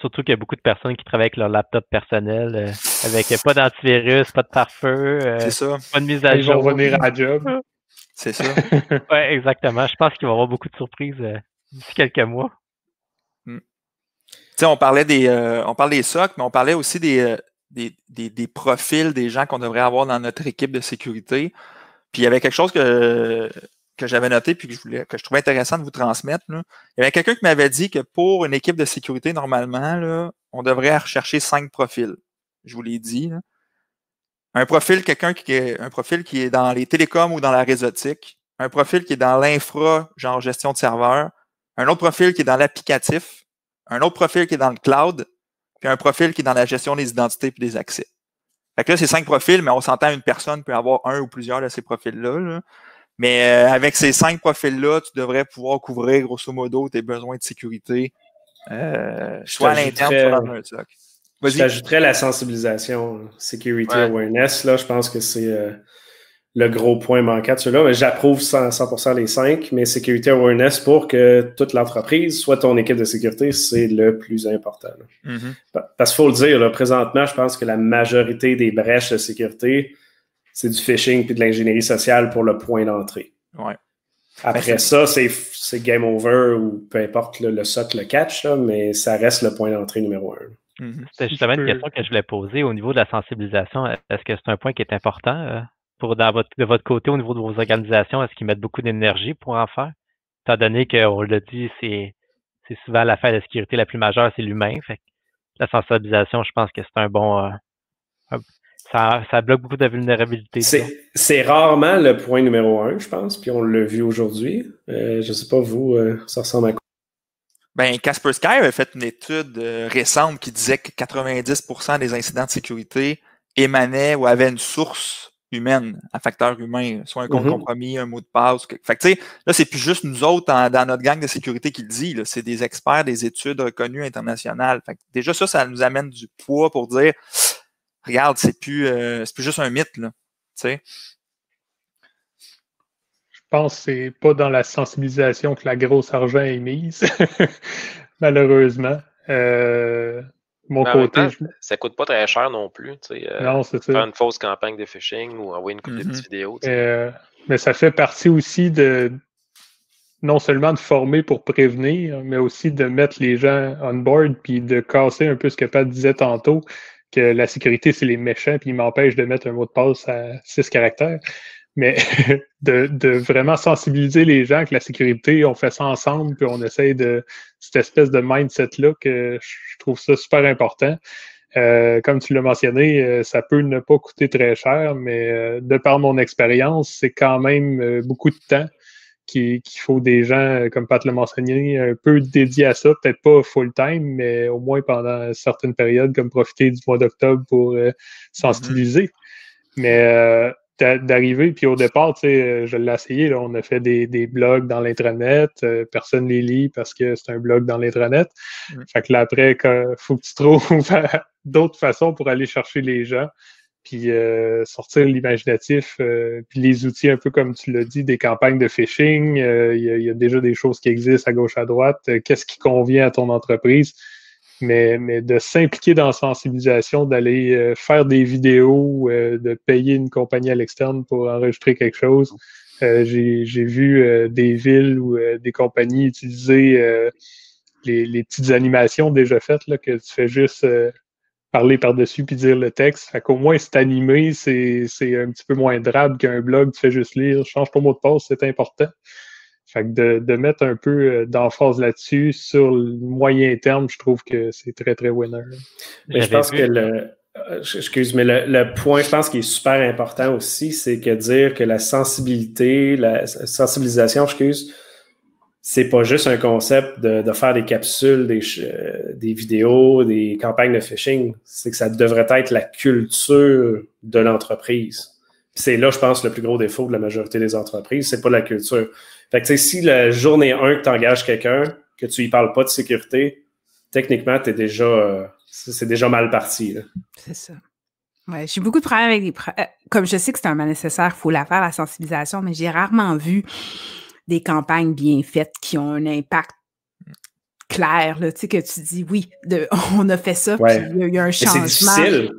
Surtout qu'il y a beaucoup de personnes qui travaillent avec leur laptop personnel, euh, avec pas d'antivirus, pas de pare-feu, euh, pas de mise à jour. Ils vont revenir à job. C'est ça. oui, exactement. Je pense qu'il va y avoir beaucoup de surprises euh, d'ici quelques mois. Hmm. Tu sais, on parlait des on parlait des SOC, mais on parlait aussi des, des, des, profils des gens qu'on devrait avoir dans notre équipe de sécurité. Puis il y avait quelque chose que que j'avais noté puis que je, voulais, que je trouvais intéressant de vous transmettre. Là. Il y avait quelqu'un qui m'avait dit que pour une équipe de sécurité, normalement, là, on devrait rechercher cinq profils. Je vous l'ai dit. Un profil, quelqu'un qui est un profil qui est dans les télécoms ou dans la réseautique, un profil qui est dans l'infra, genre gestion de serveur, un autre profil qui est dans l'applicatif, un autre profil qui est dans le cloud, puis un profil qui est dans la gestion des identités et des accès. Fait que là, c'est cinq profils, mais on s'entend une personne peut avoir un ou plusieurs de ces profils-là. Là. Mais euh, avec ces cinq profils-là, tu devrais pouvoir couvrir grosso modo tes besoins de sécurité, euh, soit à l'interne, soit dans un SOC. J'ajouterais la sensibilisation, security awareness. Là, je pense que c'est euh, le gros point manquant de ceux-là. J'approuve 100%, les cinq, mais security awareness pour que toute l'entreprise soit ton équipe de sécurité, c'est le plus important. Mm-hmm. Parce qu'il faut le dire, là, présentement, je pense que la majorité des brèches de sécurité, c'est du phishing puis de l'ingénierie sociale pour le point d'entrée. Ouais. Après ben, ça, c'est game over ou peu importe le, le socle, le catch, mais ça reste le point d'entrée numéro un. Mm-hmm. C'était justement une question que je voulais poser au niveau de la sensibilisation. Est-ce que c'est un point qui est important euh, pour dans votre, de votre côté au niveau de vos organisations? Est-ce qu'ils mettent beaucoup d'énergie pour en faire? Étant donné qu'on l'a dit, c'est souvent l'affaire de sécurité la plus majeure, c'est l'humain. Fait la sensibilisation, je pense que c'est un bon, euh, ça, bloque beaucoup de vulnérabilité. C'est rarement le point numéro un, je pense, puis on l'a vu aujourd'hui. Euh, je ne sais pas, vous, euh, ça ressemble à quoi? Ben, Casper Sky avait fait une étude euh, récente qui disait que 90% des incidents de sécurité émanaient ou avaient une source humaine, un facteur humain, soit un compte mm-hmm. compromis, un mot de passe. Fait que, tu sais, là, c'est plus juste nous autres dans notre gang de sécurité qui le dit, c'est des experts des études reconnues internationales. Fait que déjà, ça, ça nous amène du poids pour dire regarde, c'est plus, euh, plus juste un mythe, là. Pense que c'est pas dans la sensibilisation que la grosse argent est mise, malheureusement. Euh, mon côté. Ça coûte pas très cher non plus. Tu sais, euh, non, c'est ça. Faire une fausse campagne de phishing ou envoyer une coupe de mm-hmm. petites vidéos. Euh, mais ça fait partie aussi de non seulement de former pour prévenir, mais aussi de mettre les gens on board puis de casser un peu ce que Pat disait tantôt que la sécurité, c'est les méchants, puis ils m'empêchent de mettre un mot de passe à six caractères. Mais de, vraiment sensibiliser les gens que la sécurité, on fait ça ensemble, puis on essaye de cette espèce de mindset-là que je trouve ça super important. Euh, comme tu l'as mentionné, euh, ça peut ne pas coûter très cher, mais euh, de par mon expérience, c'est quand même beaucoup de temps qu'il faut des gens, euh, comme Pat l'a mentionné, un peu dédiés à ça, peut-être pas full-time, mais au moins pendant certaines périodes, comme profiter du mois d'octobre pour euh, sensibiliser. Mais euh, d'arriver, puis au départ, tu sais, je l'ai essayé, là, on a fait des, des blogs dans l'intranet, personne les lit parce que c'est un blog dans l'intranet. Fait que là, après, il faut que tu trouves d'autres façons pour aller chercher les gens puis euh, sortir l'imaginatif, euh, puis les outils, un peu comme tu l'as dit, des campagnes de phishing. Euh, il y, a déjà des choses qui existent à gauche, à droite. Qu'est-ce qui convient à ton entreprise? Mais, mais de s'impliquer dans la sensibilisation, d'aller faire des vidéos, de payer une compagnie à l'externe pour enregistrer quelque chose. J'ai vu des villes ou des compagnies utiliser les, les, petites animations déjà faites, là, que tu fais juste parler par-dessus puis dire le texte. Fait qu'au moins, c'est animé, c'est, un petit peu moins drabe qu'un blog, tu fais juste lire, change ton mot de passe, c'est important. Fait que de, mettre un peu euh, d'emphase là-dessus sur le moyen terme, je trouve que c'est très, très winner. Mais je pense que le. Euh, excuse, mais le, le, point, je pense, qui est super important aussi, c'est que dire que la sensibilité, la sensibilisation, excuse, c'est pas juste un concept de, faire des capsules, des, euh, des, vidéos, des campagnes de phishing. C'est que ça devrait être la culture de l'entreprise. C'est là, je pense, le plus gros défaut de la majorité des entreprises, c'est pas la culture. Fait que, si la journée 1 que tu engages quelqu'un, que tu y parles pas de sécurité, techniquement, déjà, euh, c'est déjà mal parti. C'est ça. Ouais, j'ai beaucoup de problèmes avec les. Euh, comme je sais que c'est un mal nécessaire, il faut la faire, la sensibilisation, mais j'ai rarement vu des campagnes bien faites qui ont un impact clair, là, tu sais, que tu dis, oui, de, on a fait ça, puis il y, a un changement. C'est difficile.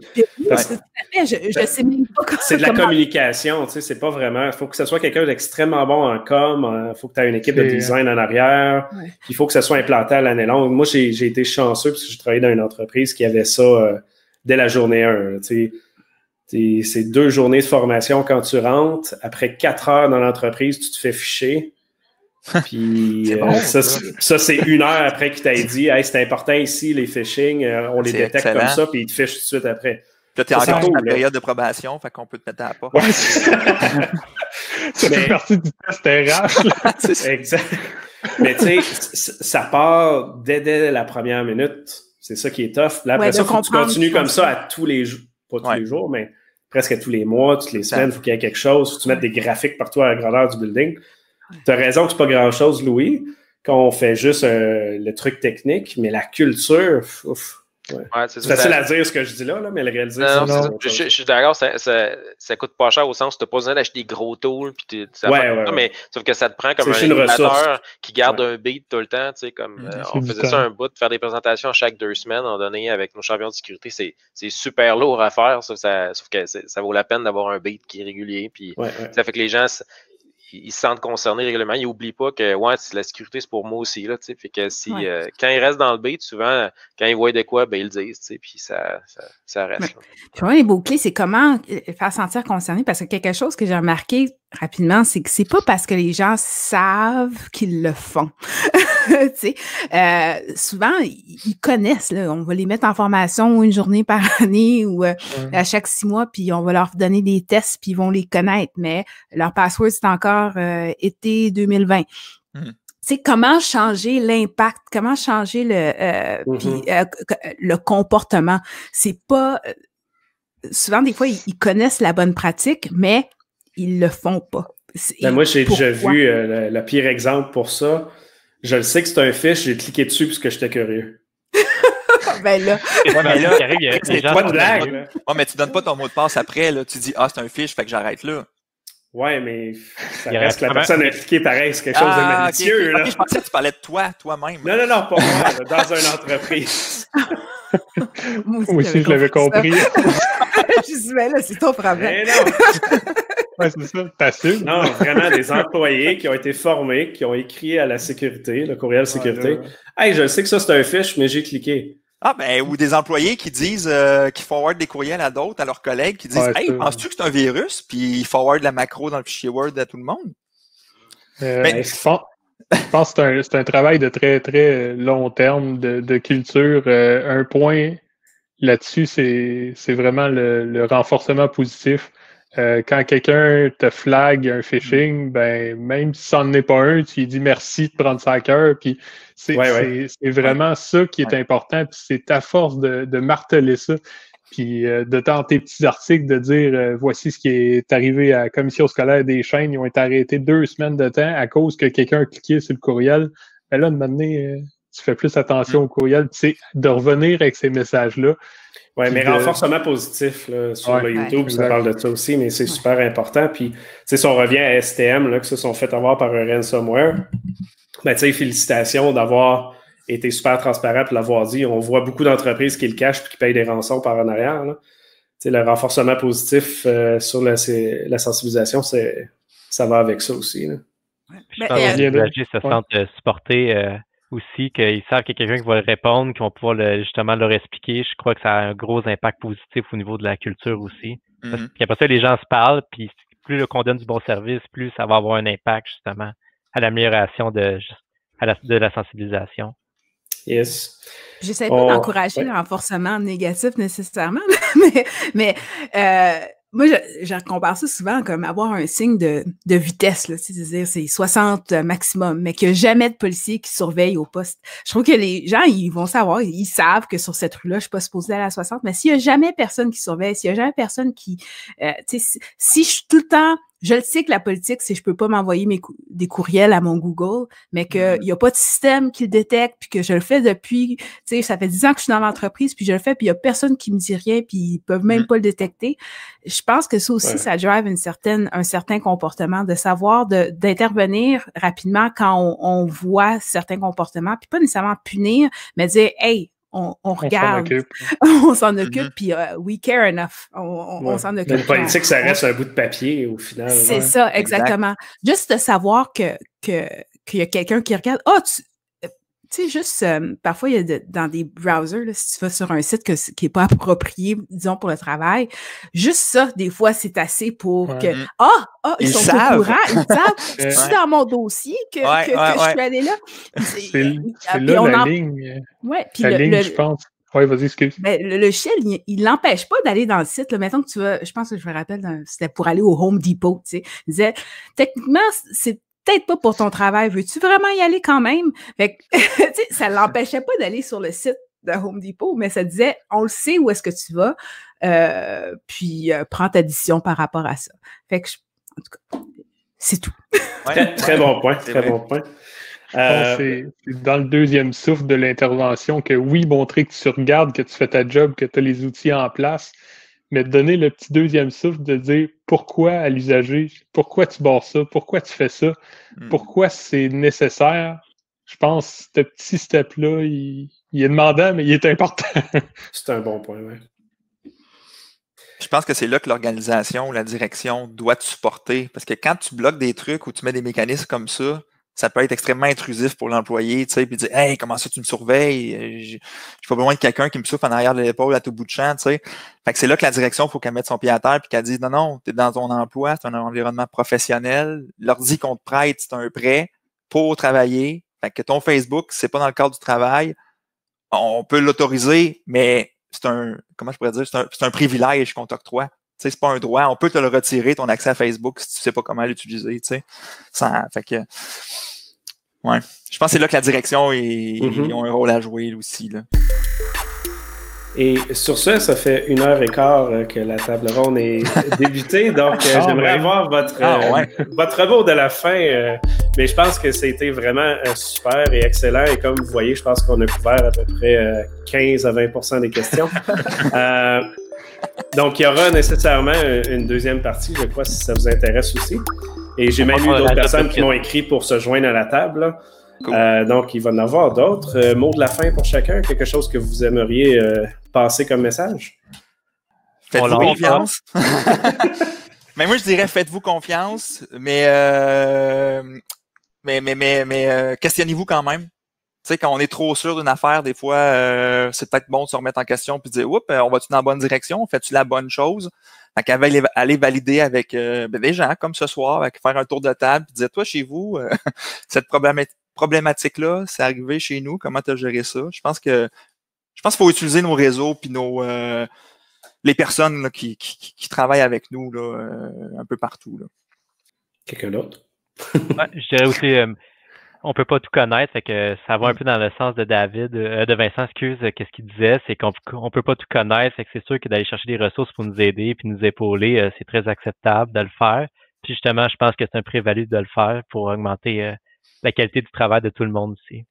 je, sais même pas C'est de la communication, tu sais, c'est pas vraiment, il faut que ce soit quelqu'un d'extrêmement bon en com, il faut que tu aies une équipe de design en arrière, il faut que ça soit implanté à l'année longue. Moi, j'ai été chanceux parce que j'ai travaillé dans une entreprise qui avait ça euh, dès la journée 1, tu sais c'est deux journées de formation quand tu rentres. Après quatre heures dans l'entreprise, tu te fais ficher. Puis euh, ça, ça c'est une heure après qu'il t'a dit hey, c'est important ici, les phishing, euh, on les détecte comme ça, puis il te fiche tout de suite après. Là, tu es encore dans la période de probation, fait qu'on peut te mettre à la porte. C'est fait partie du test RH. exact. Mais tu sais, ça part dès, la première minute. C'est ça qui est tough. Là, après ça, faut que tu continues comme ça à tous les jours pas tous les jours, mais presque tous les mois, toutes les semaines, il faut qu'il y ait quelque chose. Faut que tu mettes des graphiques partout à la grandeur du building. Tu as raison que c'est pas grand-chose, Louis, quand on fait juste euh, le truc technique, mais la culture, ouf, c'est facile à dire ce que je dis là, là mais le réaliser, c'est je, je, suis d'accord, ça, ça, ça, coûte pas cher au sens où tu n'as pas besoin d'acheter des gros tools. Puis ça ouais, ouais, mais sauf que ça te prend comme un animateur qui garde un beat tout le temps. Tu sais, comme, mm, euh, on faisait ça un bout, de faire des présentations chaque deux semaines, en donné avec nos champions de sécurité. C'est super lourd à faire, sauf, ça, sauf que ça vaut la peine d'avoir un beat qui est régulier. Puis ça fait que les gens ils se sentent concernés régulièrement. Ils n'oublient pas que ouais, la sécurité, c'est pour moi aussi. Là, fait que si, euh, quand ils restent dans le beat, souvent, quand ils voient de quoi, ben, ils le disent, puis ça, ça, ça reste. Puis moi, les mots-clés, c'est comment euh, faire sentir concerné parce que quelque chose que j'ai remarqué rapidement, c'est que c'est pas parce que les gens savent qu'ils le font. euh, souvent, ils connaissent. Là, on va les mettre en formation une journée par année ou euh, à chaque six mois, puis on va leur donner des tests, puis ils vont les connaître. Mais leur password, c'est encore euh, été 2020. Mmh. sais comment changer l'impact, comment changer le, euh, mmh le comportement? C'est pas souvent des fois ils, connaissent la bonne pratique, mais ils le font pas. Ben moi, j'ai déjà vu euh, le, pire exemple pour ça. Je le sais que c'est un fiche, j'ai cliqué dessus parce que j'étais curieux. ben là. Ouais, mais là, c'est pas de blague. Ouais, mais tu donnes pas ton mot de passe après, là. Tu dis, ah, c'est un fiche, fait que j'arrête là. Ouais, mais ça reste que la personne a cliqué pareil, c'est quelque chose de ah, malicieux. Là. je pensais que tu parlais de toi, toi-même. Non, non, non, pas moi, dans une entreprise. moi aussi, je l'avais compris. je dis, mais là, c'est ton problème. Mais non. Ouais, c'est ça, facile. Non, vraiment, des employés qui ont été formés, qui ont écrit à la sécurité, le courriel sécurité. hey, je sais que ça, c'est un fiche, mais j'ai cliqué. Ah, ben, ou des employés qui disent, euh, qui forward des courriels à d'autres, à leurs collègues, qui disent, hey, penses-tu que c'est un virus? Puis ils forward la macro dans le fichier Word à tout le monde. Euh, ben, je, pense, que c'est un, travail de très, très long terme de, culture. Euh, un point là-dessus, c'est vraiment le, renforcement positif. Euh, quand quelqu'un te flag un phishing, ben même si ça n'en est pas un, tu lui dis merci de prendre ça à cœur. Puis c'est vraiment ça qui est important. Puis c'est à force de, marteler ça. Puis euh, de tenter tes petits articles, de dire euh, voici ce qui est arrivé à la commission scolaire des chaînes, ils ont été arrêtés deux semaines de temps à cause que quelqu'un a cliqué sur le courriel. Ben là, de donné, tu fais plus attention au courrial. Tu de revenir avec ces messages-là. Oui, mais renforcement positif là, sur le YouTube, ça parle de ça aussi, mais c'est super important. Puis, si on revient à STM, là, que se sont fait avoir par un ransomware, ben, tu sais, félicitations d'avoir été super transparent pour l'avoir dit. On voit beaucoup d'entreprises qui le cachent et qui payent des rançons par en arrière. Là. le renforcement positif euh, sur la, la sensibilisation, ça va avec ça aussi. Là. Je pense que les usagers se sentent supportés euh, aussi, qu'ils savent qu'il y a quelqu'un qui va répondre, qui va pouvoir justement leur expliquer. Je crois que ça a un gros impact positif au niveau de la culture aussi. Mm-hmm. Puis après ça, les gens se parlent, puis plus le qu'on donne du bon service, plus ça va avoir un impact justement à l'amélioration de, la, de la sensibilisation. Yes. J'essaie pas d'encourager le renforcement négatif nécessairement, mais, mais euh, moi, je, compare ça souvent comme avoir un signe de, de vitesse, c'est-à-dire c'est 60 maximum, mais qu'il n'y a jamais de policier qui surveille au poste. Je trouve que les gens, ils vont savoir, ils savent que sur cette rue-là, je suis pas supposée à 60, mais s'il n'y a jamais personne qui surveille, s'il n'y a jamais personne qui... Euh, si je suis tout le temps je le sais que la politique, c'est je peux pas m'envoyer mes des courriels à mon Google, mais qu'il mm-hmm. n'y a pas de système qui le détecte, puis que je le fais depuis, tu sais, ça fait dix ans que je suis dans l'entreprise, puis je le fais, puis il y a personne qui me dit rien, puis ils peuvent même mm-hmm. pas le détecter. Je pense que ça aussi, ça drive une certaine, un certain comportement, de savoir d'intervenir rapidement quand on, on, voit certains comportements, puis pas nécessairement punir, mais dire, hey, on, regarde, on s'en occupe, mm-hmm. puis euh, we care enough. On, s'en occupe. Mais le politique, ça reste un bout de papier au final. C'est ça, exactement. Juste de savoir que qu'il y a quelqu'un qui regarde. oh, tu, tu sais, juste, euh, parfois, il y a dans des browsers, si tu vas sur un site que, qui n'est pas approprié, disons, pour le travail, juste ça, des fois, c'est assez pour que, ah, ah, ils, sont au courant, ils savent, c'est dans mon dossier que, que, je suis allé là. C'est là la ligne. Ouais, puis la ligne, je pense. Oui, vas-y, excuse. Mais le, le shell, il l'empêche pas d'aller dans le site. Là. Mettons que tu vas, je pense que je me rappelle, c'était pour aller au Home Depot, tu sais. Il disait, techniquement, c'est peut-être pas pour ton travail. Veux-tu vraiment y aller quand même? Fait que, ça l'empêchait pas d'aller sur le site de Home Depot, mais ça disait, on le sait où est-ce que tu vas, euh, puis euh, prends ta décision par rapport à ça. Fait que, en tout cas, c'est tout. très, bon point, très bon point. Euh, c'est dans le deuxième souffle de l'intervention que oui, montrer que tu regardes, que tu fais ta job, que tu as les outils en place, mais donner le petit deuxième souffle de dire pourquoi à l'usager, pourquoi tu barres ça, pourquoi tu fais ça, hmm. pourquoi c'est nécessaire. Je pense que ce petit step-là, il, est demandant, mais il est important. c'est un bon point, oui. Je pense que c'est là que l'organisation ou la direction doit te supporter. Parce que quand tu bloques des trucs ou tu mets des mécanismes comme ça, ça peut être extrêmement intrusif pour l'employé, tu sais, puis dire Hey, comment ça tu me surveilles? J'ai pas besoin de quelqu'un qui me souffle en arrière de l'épaule à tout bout de champ, tu sais. Fait que c'est là que la direction, faut qu'elle mette son pied à terre puis qu'elle dise Non, non, tu es dans ton emploi, c'est un environnement professionnel. L'ordi qu'on te prête, c'est un prêt pour travailler. Fait que ton Facebook, c'est pas dans le cadre du travail. On peut l'autoriser, mais c'est un, comment je pourrais dire, c'est un, un, privilège qu'on t'octroie c'est pas un droit. On peut te le retirer, ton accès à Facebook, si tu sais pas comment l'utiliser, tu sais. fait que, ouais. Je pense que c'est là que la direction est, mm-hmm. ont un rôle à jouer aussi, là. Et sur ce, ça fait une heure et quart euh, que la table ronde est débutée, donc euh, ah, j'aimerais avoir votre, ah, euh, votre mot de la fin. mais je pense que c'était vraiment super et excellent. Et comme vous voyez, je pense qu'on a couvert à peu près 15 à 20% des questions. Donc, il y aura nécessairement une deuxième partie, je crois, si ça vous intéresse aussi. Et j'ai même eu d'autres personnes qui m'ont écrit pour se joindre à la table. Euh, donc, il va en avoir d'autres. Euh, mots de la fin pour chacun, quelque chose que vous aimeriez euh, passer comme message? Faites-vous confiance. mais moi, je dirais faites-vous confiance, mais, mais, mais, mais, mais questionnez-vous quand même. Tu sais, quand on est trop sûr d'une affaire, des fois, euh, c'est peut-être bon de se remettre en question puis de dire, oups, euh, on va-tu dans la bonne direction? Fais-tu la bonne chose? Fait qu'avec aller valider avec euh, ben, des gens comme ce soir, avec faire un tour de table, puis dire, toi, chez vous, cette problématique-là, c'est arrivé chez nous, comment tu as géré ça? Je pense que je pense qu'il faut utiliser nos réseaux puis nos les personnes qui, qui, travaillent avec nous là, un peu partout. Quelqu'un d'autre? je dirais aussi on peut pas tout connaître, fait que ça va un mm. peu dans le sens de David, euh, de Vincent, excuse, euh, qu'est-ce qu'il disait, c'est qu'on on peut pas tout connaître, fait que c'est sûr que d'aller chercher des ressources pour nous aider puis nous épauler, euh, c'est très acceptable de le faire. Puis justement, je pense que c'est un prévalu de le faire pour augmenter la qualité du travail de tout le monde aussi.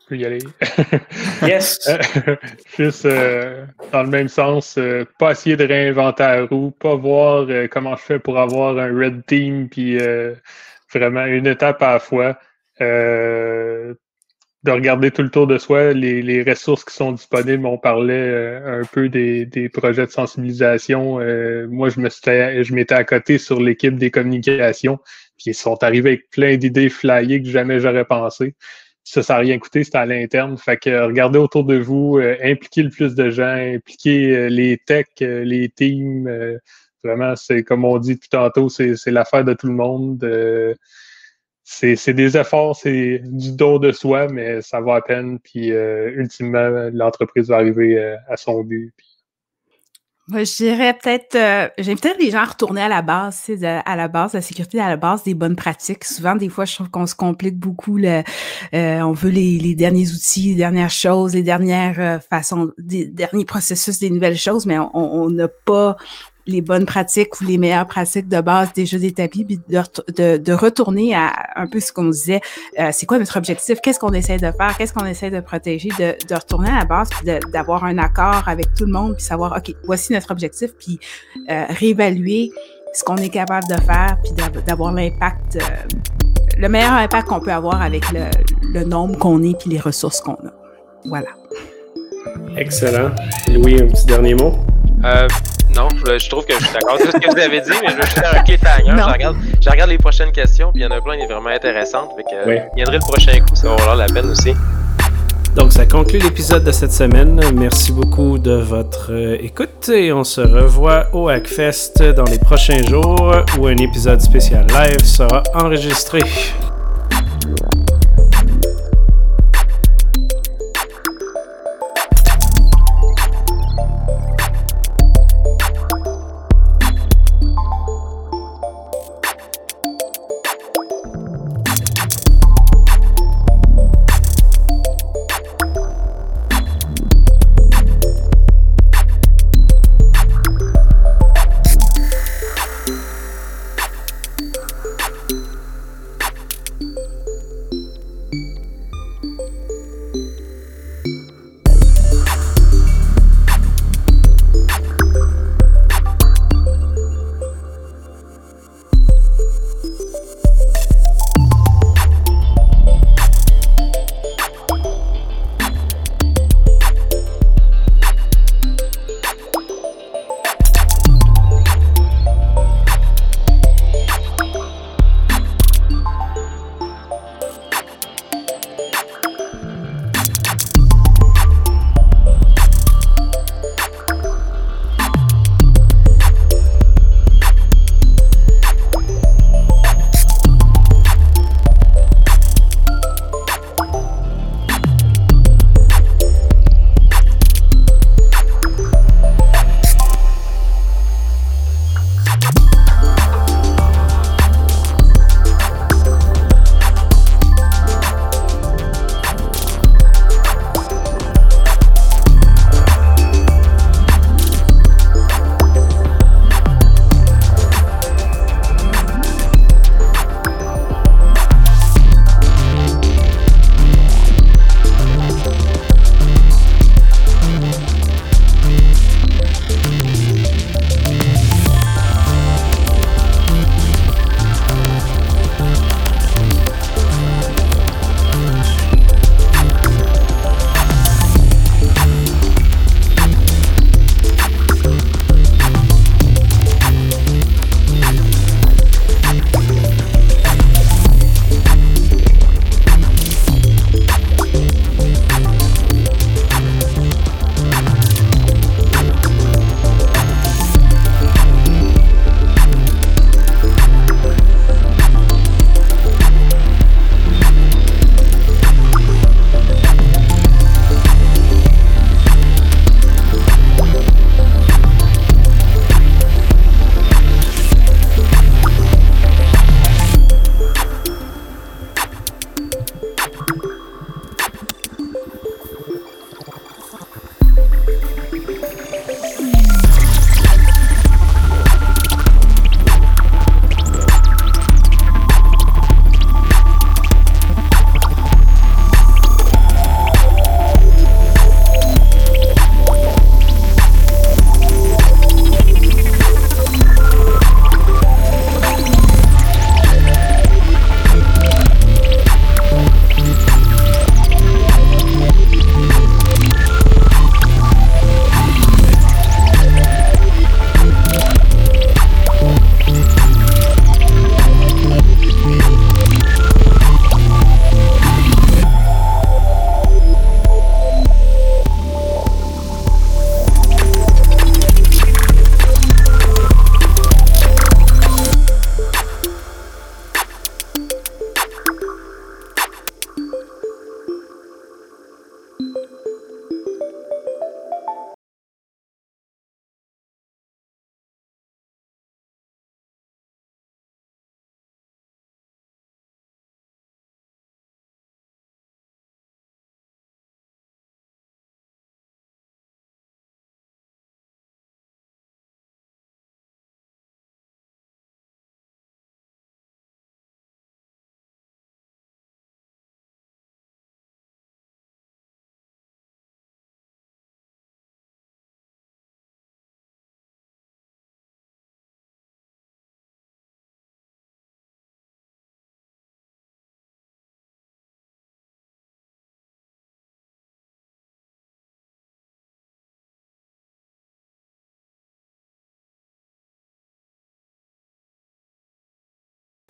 Je peux y aller. yes. Juste dans le même sens, pas essayer de réinventer la roue, pas voir comment je fais pour avoir un red team puis vraiment une étape à la fois. Euh, de regarder tout le tour de soi, les, les ressources qui sont disponibles. On parlait euh, un peu des, des, projets de sensibilisation. Euh, moi, je me je m'étais à côté sur l'équipe des communications, puis ils sont arrivés avec plein d'idées flyées que jamais j'aurais pensé. Ça, ça n'a rien coûté, c'était à l'interne. Fait que regardez autour de vous, impliquez le plus de gens, impliquez les techs, les teams. vraiment, c'est comme on dit tout tantôt, c'est l'affaire de tout le monde c'est des efforts, c'est du don de soi, mais ça va à peine. Puis euh, ultimement, l'entreprise va arriver euh, à son but. Moi, je dirais peut-être, euh, j'inviterais les gens à retourner à la base, à la base, la sécurité à la base des bonnes pratiques. Souvent, des fois, je trouve qu'on se complique beaucoup. On veut les, les, derniers outils, les dernières choses, les dernières façons, des derniers processus, des nouvelles choses, mais on n'a pas les bonnes pratiques ou les meilleures pratiques de base déjà établies, puis de, de, retourner à un peu ce qu'on disait, euh, c'est quoi notre objectif, qu'est-ce qu'on essaie de faire, qu'est-ce qu'on essaie de protéger, de, de retourner à la base, puis d'avoir un accord avec tout le monde, puis savoir, OK, voici notre objectif, puis euh, réévaluer ce qu'on est capable de faire, puis d'avoir l'impact, euh, le meilleur impact qu'on peut avoir avec le, le nombre qu'on est, puis les ressources qu'on a. Voilà. Excellent. Louis, un petit dernier mot? Euh, non, je, trouve que je suis d'accord avec ce que vous avez dit, mais je veux juste faire un cliffhanger. Je regarde, je regarde les prochaines questions, puis il y en a plein qui sont vraiment intéressantes. Fait que, oui. viendrait le prochain coup, ça va valoir la peine aussi. Donc, ça conclut l'épisode de cette semaine. Merci beaucoup de votre euh, écoute et on se revoit au Hackfest dans les prochains jours où un épisode spécial live sera enregistré.